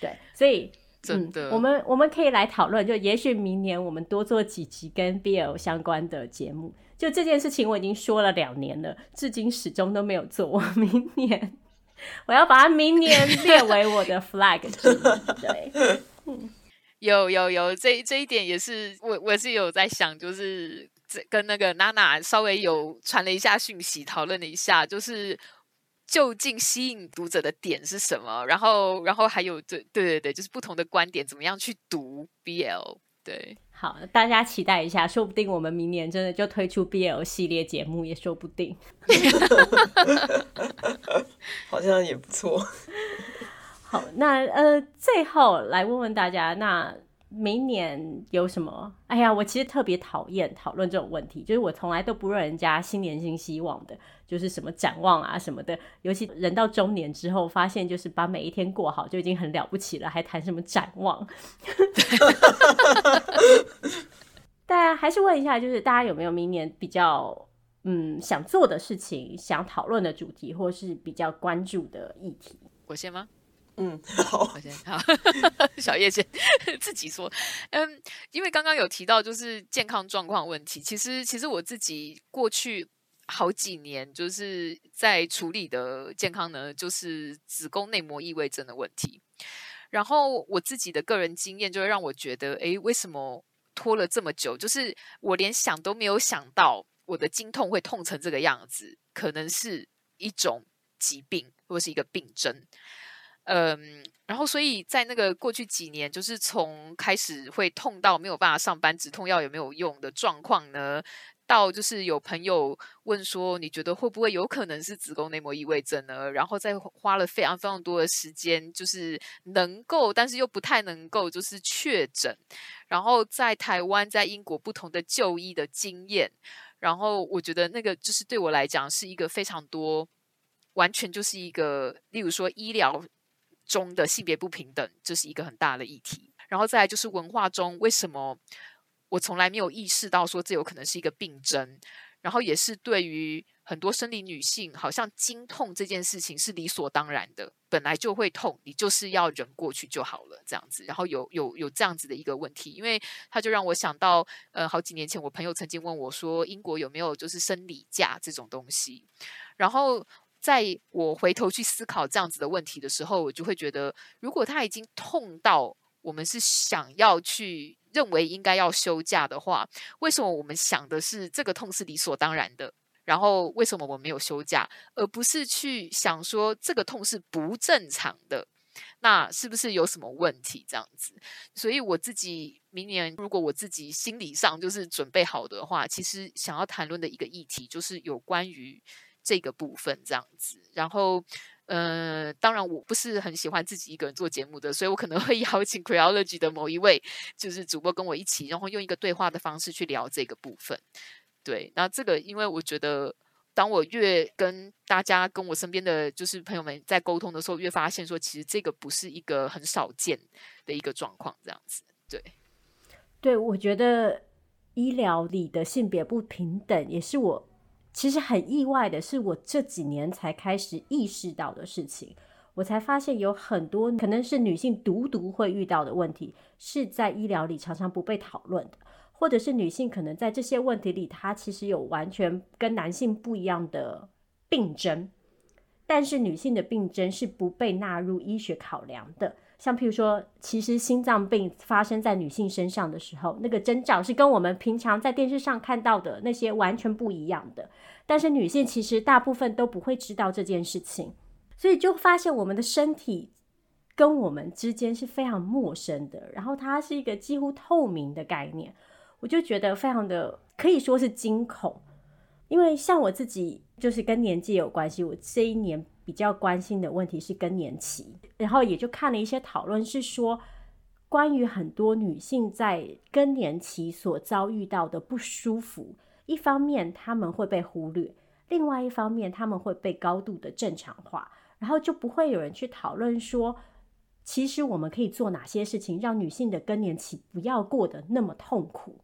对，所以真的，嗯，我们我们可以来讨论，就也许明年我们多做几集跟 BL 相关的节目。就这件事情，我已经说了两年了，至今始终都没有做。我明年 我要把它明年 列为我的 flag。对，有有有，这这一点也是我我是有在想，就是跟那个娜娜稍微有传了一下讯息，讨论了一下，就是究竟吸引读者的点是什么？然后然后还有对对对对，就是不同的观点，怎么样去读 BL？对。好，大家期待一下，说不定我们明年真的就推出 BL 系列节目，也说不定。好像也不错。好，那呃，最后来问问大家，那。明年有什么？哎呀，我其实特别讨厌讨论这种问题，就是我从来都不问人家新年新希望的，就是什么展望啊什么的。尤其人到中年之后，发现就是把每一天过好就已经很了不起了，还谈什么展望？大家还是问一下，就是大家有没有明年比较嗯想做的事情，想讨论的主题，或是比较关注的议题？我先吗？嗯，好，我先好，小叶先自己说，嗯，因为刚刚有提到就是健康状况问题，其实其实我自己过去好几年就是在处理的健康呢，就是子宫内膜异位症的问题。然后我自己的个人经验就会让我觉得，诶，为什么拖了这么久？就是我连想都没有想到我的经痛会痛成这个样子，可能是一种疾病或是一个病症。嗯，然后所以在那个过去几年，就是从开始会痛到没有办法上班，止痛药有没有用的状况呢？到就是有朋友问说，你觉得会不会有可能是子宫内膜异位症呢？然后再花了非常非常多的时间，就是能够，但是又不太能够，就是确诊。然后在台湾、在英国不同的就医的经验，然后我觉得那个就是对我来讲是一个非常多，完全就是一个，例如说医疗中的性别不平等，这是一个很大的议题。然后再来就是文化中为什么？我从来没有意识到说这有可能是一个病症，然后也是对于很多生理女性，好像经痛这件事情是理所当然的，本来就会痛，你就是要忍过去就好了，这样子。然后有有有这样子的一个问题，因为他就让我想到，呃，好几年前我朋友曾经问我说，英国有没有就是生理假这种东西？然后在我回头去思考这样子的问题的时候，我就会觉得，如果他已经痛到我们是想要去。认为应该要休假的话，为什么我们想的是这个痛是理所当然的？然后为什么我们没有休假，而不是去想说这个痛是不正常的？那是不是有什么问题？这样子，所以我自己明年如果我自己心理上就是准备好的话，其实想要谈论的一个议题就是有关于这个部分这样子，然后。嗯、呃，当然我不是很喜欢自己一个人做节目的，所以我可能会 邀请 Creology 的某一位就是主播跟我一起，然后用一个对话的方式去聊这个部分。对，那这个因为我觉得，当我越跟大家、跟我身边的就是朋友们在沟通的时候，越发现说，其实这个不是一个很少见的一个状况，这样子。对，对，我觉得医疗里的性别不平等也是我。其实很意外的是，我这几年才开始意识到的事情，我才发现有很多可能是女性独独会遇到的问题，是在医疗里常常不被讨论的，或者是女性可能在这些问题里，她其实有完全跟男性不一样的病症，但是女性的病症是不被纳入医学考量的。像譬如说，其实心脏病发生在女性身上的时候，那个征兆是跟我们平常在电视上看到的那些完全不一样的。但是女性其实大部分都不会知道这件事情，所以就发现我们的身体跟我们之间是非常陌生的。然后它是一个几乎透明的概念，我就觉得非常的可以说是惊恐。因为像我自己就是跟年纪有关系，我这一年。比较关心的问题是更年期，然后也就看了一些讨论，是说关于很多女性在更年期所遭遇到的不舒服，一方面她们会被忽略，另外一方面她们会被高度的正常化，然后就不会有人去讨论说，其实我们可以做哪些事情，让女性的更年期不要过得那么痛苦。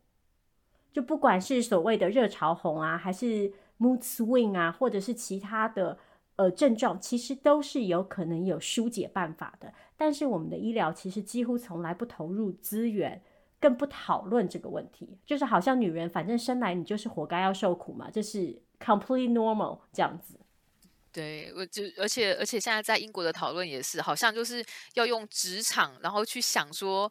就不管是所谓的热潮红啊，还是 mood swing 啊，或者是其他的。呃，症状其实都是有可能有疏解办法的，但是我们的医疗其实几乎从来不投入资源，更不讨论这个问题，就是好像女人反正生来你就是活该要受苦嘛，这是 completely normal 这样子。对，我就而且而且现在在英国的讨论也是，好像就是要用职场，然后去想说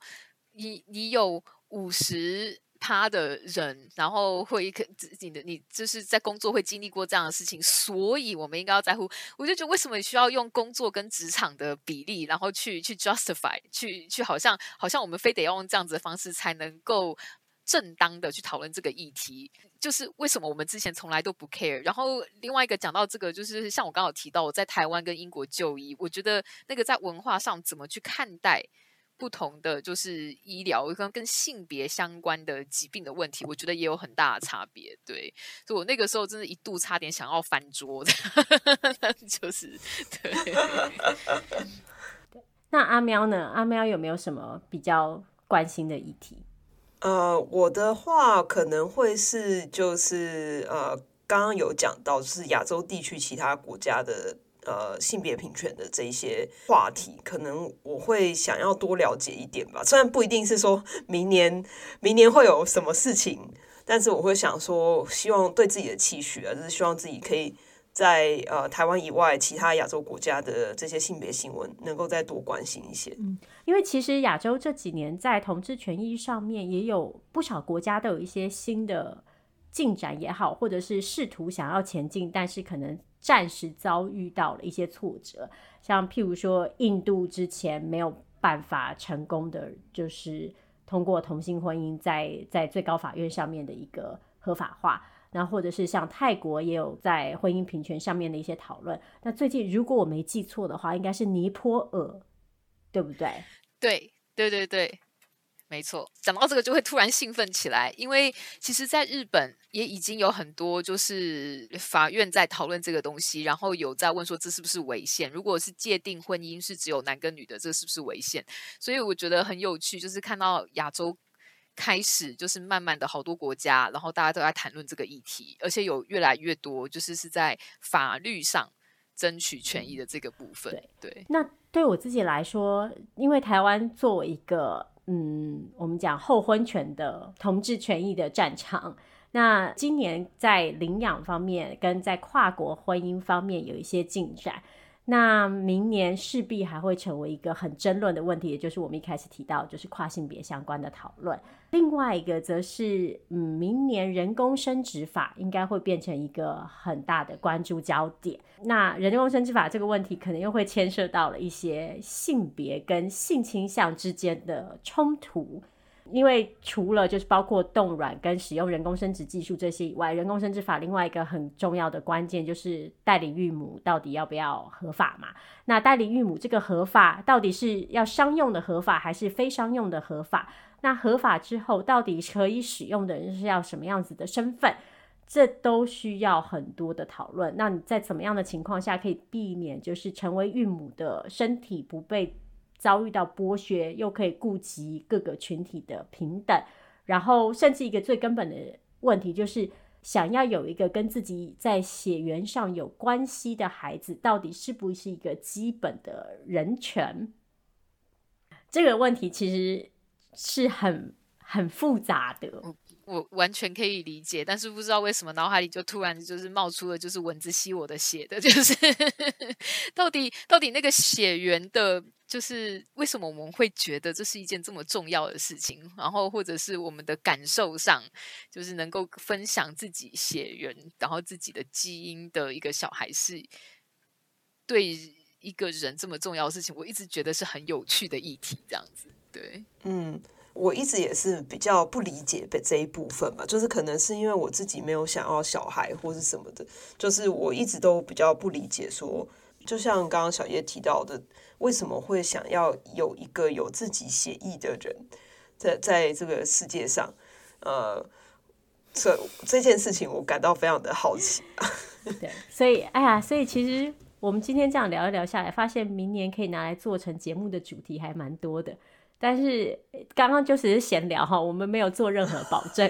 你你有五十。他的人，然后会可自己的你，就是在工作会经历过这样的事情，所以我们应该要在乎。我就觉得，为什么需要用工作跟职场的比例，然后去去 justify，去去好像好像我们非得要用这样子的方式才能够正当的去讨论这个议题？就是为什么我们之前从来都不 care？然后另外一个讲到这个，就是像我刚好提到，我在台湾跟英国就医，我觉得那个在文化上怎么去看待？不同的就是医疗跟跟性别相关的疾病的问题，我觉得也有很大的差别。对，所以我那个时候真的一度差点想要翻桌的，就是对。那阿喵呢？阿喵有没有什么比较关心的议题？呃，我的话可能会是就是呃，刚刚有讲到，就是亚洲地区其他国家的。呃，性别平权的这一些话题，可能我会想要多了解一点吧。虽然不一定是说明年明年会有什么事情，但是我会想说，希望对自己的期许啊，就是希望自己可以在呃台湾以外其他亚洲国家的这些性别新闻，能够再多关心一些。嗯，因为其实亚洲这几年在同志权益上面，也有不少国家都有一些新的进展也好，或者是试图想要前进，但是可能。暂时遭遇到了一些挫折，像譬如说，印度之前没有办法成功的，就是通过同性婚姻在在最高法院上面的一个合法化。那或者是像泰国也有在婚姻平权上面的一些讨论。那最近如果我没记错的话，应该是尼泊尔，对不对？对对对对。没错，讲到这个就会突然兴奋起来，因为其实，在日本也已经有很多就是法院在讨论这个东西，然后有在问说这是不是违宪？如果是界定婚姻是只有男跟女的，这是不是违宪？所以我觉得很有趣，就是看到亚洲开始就是慢慢的好多国家，然后大家都在谈论这个议题，而且有越来越多就是是在法律上争取权益的这个部分。对，对，那对我自己来说，因为台湾作为一个嗯，我们讲后婚权的同志权益的战场。那今年在领养方面跟在跨国婚姻方面有一些进展。那明年势必还会成为一个很争论的问题，也就是我们一开始提到，就是跨性别相关的讨论。另外一个则是，嗯，明年人工生殖法应该会变成一个很大的关注焦点。那人工生殖法这个问题，可能又会牵涉到了一些性别跟性倾向之间的冲突。因为除了就是包括冻卵跟使用人工生殖技术这些以外，人工生殖法另外一个很重要的关键就是代理孕母到底要不要合法嘛？那代理孕母这个合法到底是要商用的合法还是非商用的合法？那合法之后到底可以使用的人是要什么样子的身份？这都需要很多的讨论。那你在怎么样的情况下可以避免就是成为孕母的身体不被遭遇到剥削，又可以顾及各个群体的平等，然后甚至一个最根本的问题就是，想要有一个跟自己在血缘上有关系的孩子，到底是不是一个基本的人权？这个问题其实是很很复杂的。我完全可以理解，但是不知道为什么脑海里就突然就是冒出了就是蚊子吸我的血的，就是到底到底那个血缘的，就是为什么我们会觉得这是一件这么重要的事情？然后或者是我们的感受上，就是能够分享自己血缘，然后自己的基因的一个小孩是对一个人这么重要的事情，我一直觉得是很有趣的议题，这样子，对，嗯。我一直也是比较不理解的这一部分嘛，就是可能是因为我自己没有想要小孩或是什么的，就是我一直都比较不理解说，就像刚刚小叶提到的，为什么会想要有一个有自己写意的人在在这个世界上，呃，这这件事情我感到非常的好奇。对，所以哎呀，所以其实我们今天这样聊一聊下来，发现明年可以拿来做成节目的主题还蛮多的。但是刚刚就只是闲聊哈，我们没有做任何保证，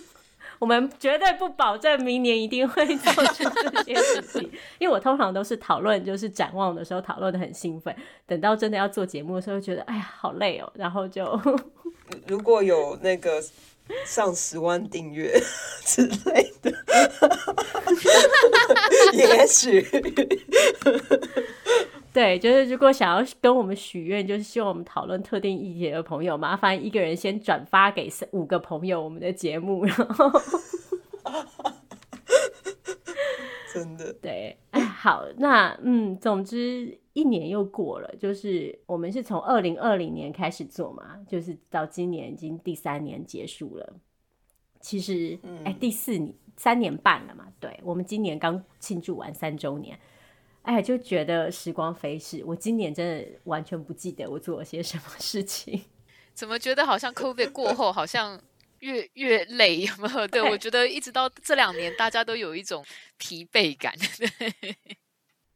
我们绝对不保证明年一定会做出这些事情，因为我通常都是讨论就是展望的时候讨论的很兴奋，等到真的要做节目的时候，觉得哎呀好累哦，然后就 如果有那个上十万订阅 之类的，也许。对，就是如果想要跟我们许愿，就是希望我们讨论特定议题的朋友，麻烦一个人先转发给五个朋友我们的节目，然后真的。对，哎，好，那嗯，总之一年又过了，就是我们是从二零二零年开始做嘛，就是到今年已经第三年结束了，其实哎，第四年三年半了嘛，对，我们今年刚庆祝完三周年。哎，就觉得时光飞逝。我今年真的完全不记得我做了些什么事情。怎么觉得好像 COVID 过后好像越越累？有没有？对，我觉得一直到这两年，大家都有一种疲惫感。对，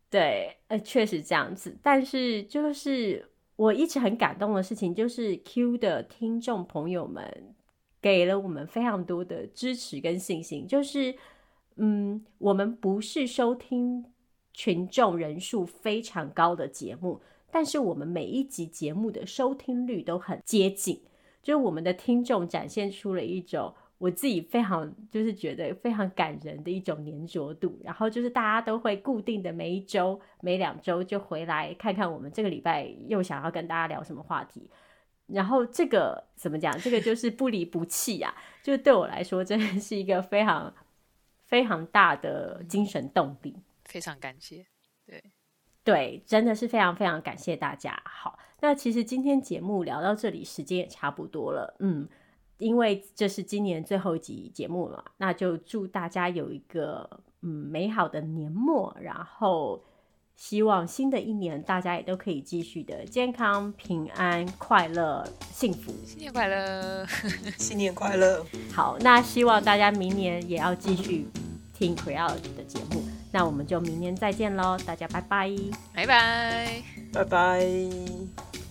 对，呃，确实这样子。但是就是我一直很感动的事情，就是 Q 的听众朋友们给了我们非常多的支持跟信心。就是嗯，我们不是收听。群众人数非常高的节目，但是我们每一集节目的收听率都很接近，就是我们的听众展现出了一种我自己非常就是觉得非常感人的一种黏着度，然后就是大家都会固定的每一周、每两周就回来看看我们这个礼拜又想要跟大家聊什么话题，然后这个怎么讲？这个就是不离不弃啊！就对我来说，真的是一个非常非常大的精神动力。非常感谢，对对，真的是非常非常感谢大家。好，那其实今天节目聊到这里，时间也差不多了。嗯，因为这是今年最后一集节目了，那就祝大家有一个嗯美好的年末，然后希望新的一年大家也都可以继续的健康、平安、快乐、幸福。新年快乐，新年快乐。好，那希望大家明年也要继续听 Creology 的节目。那我们就明年再见喽，大家拜拜，拜拜，拜拜。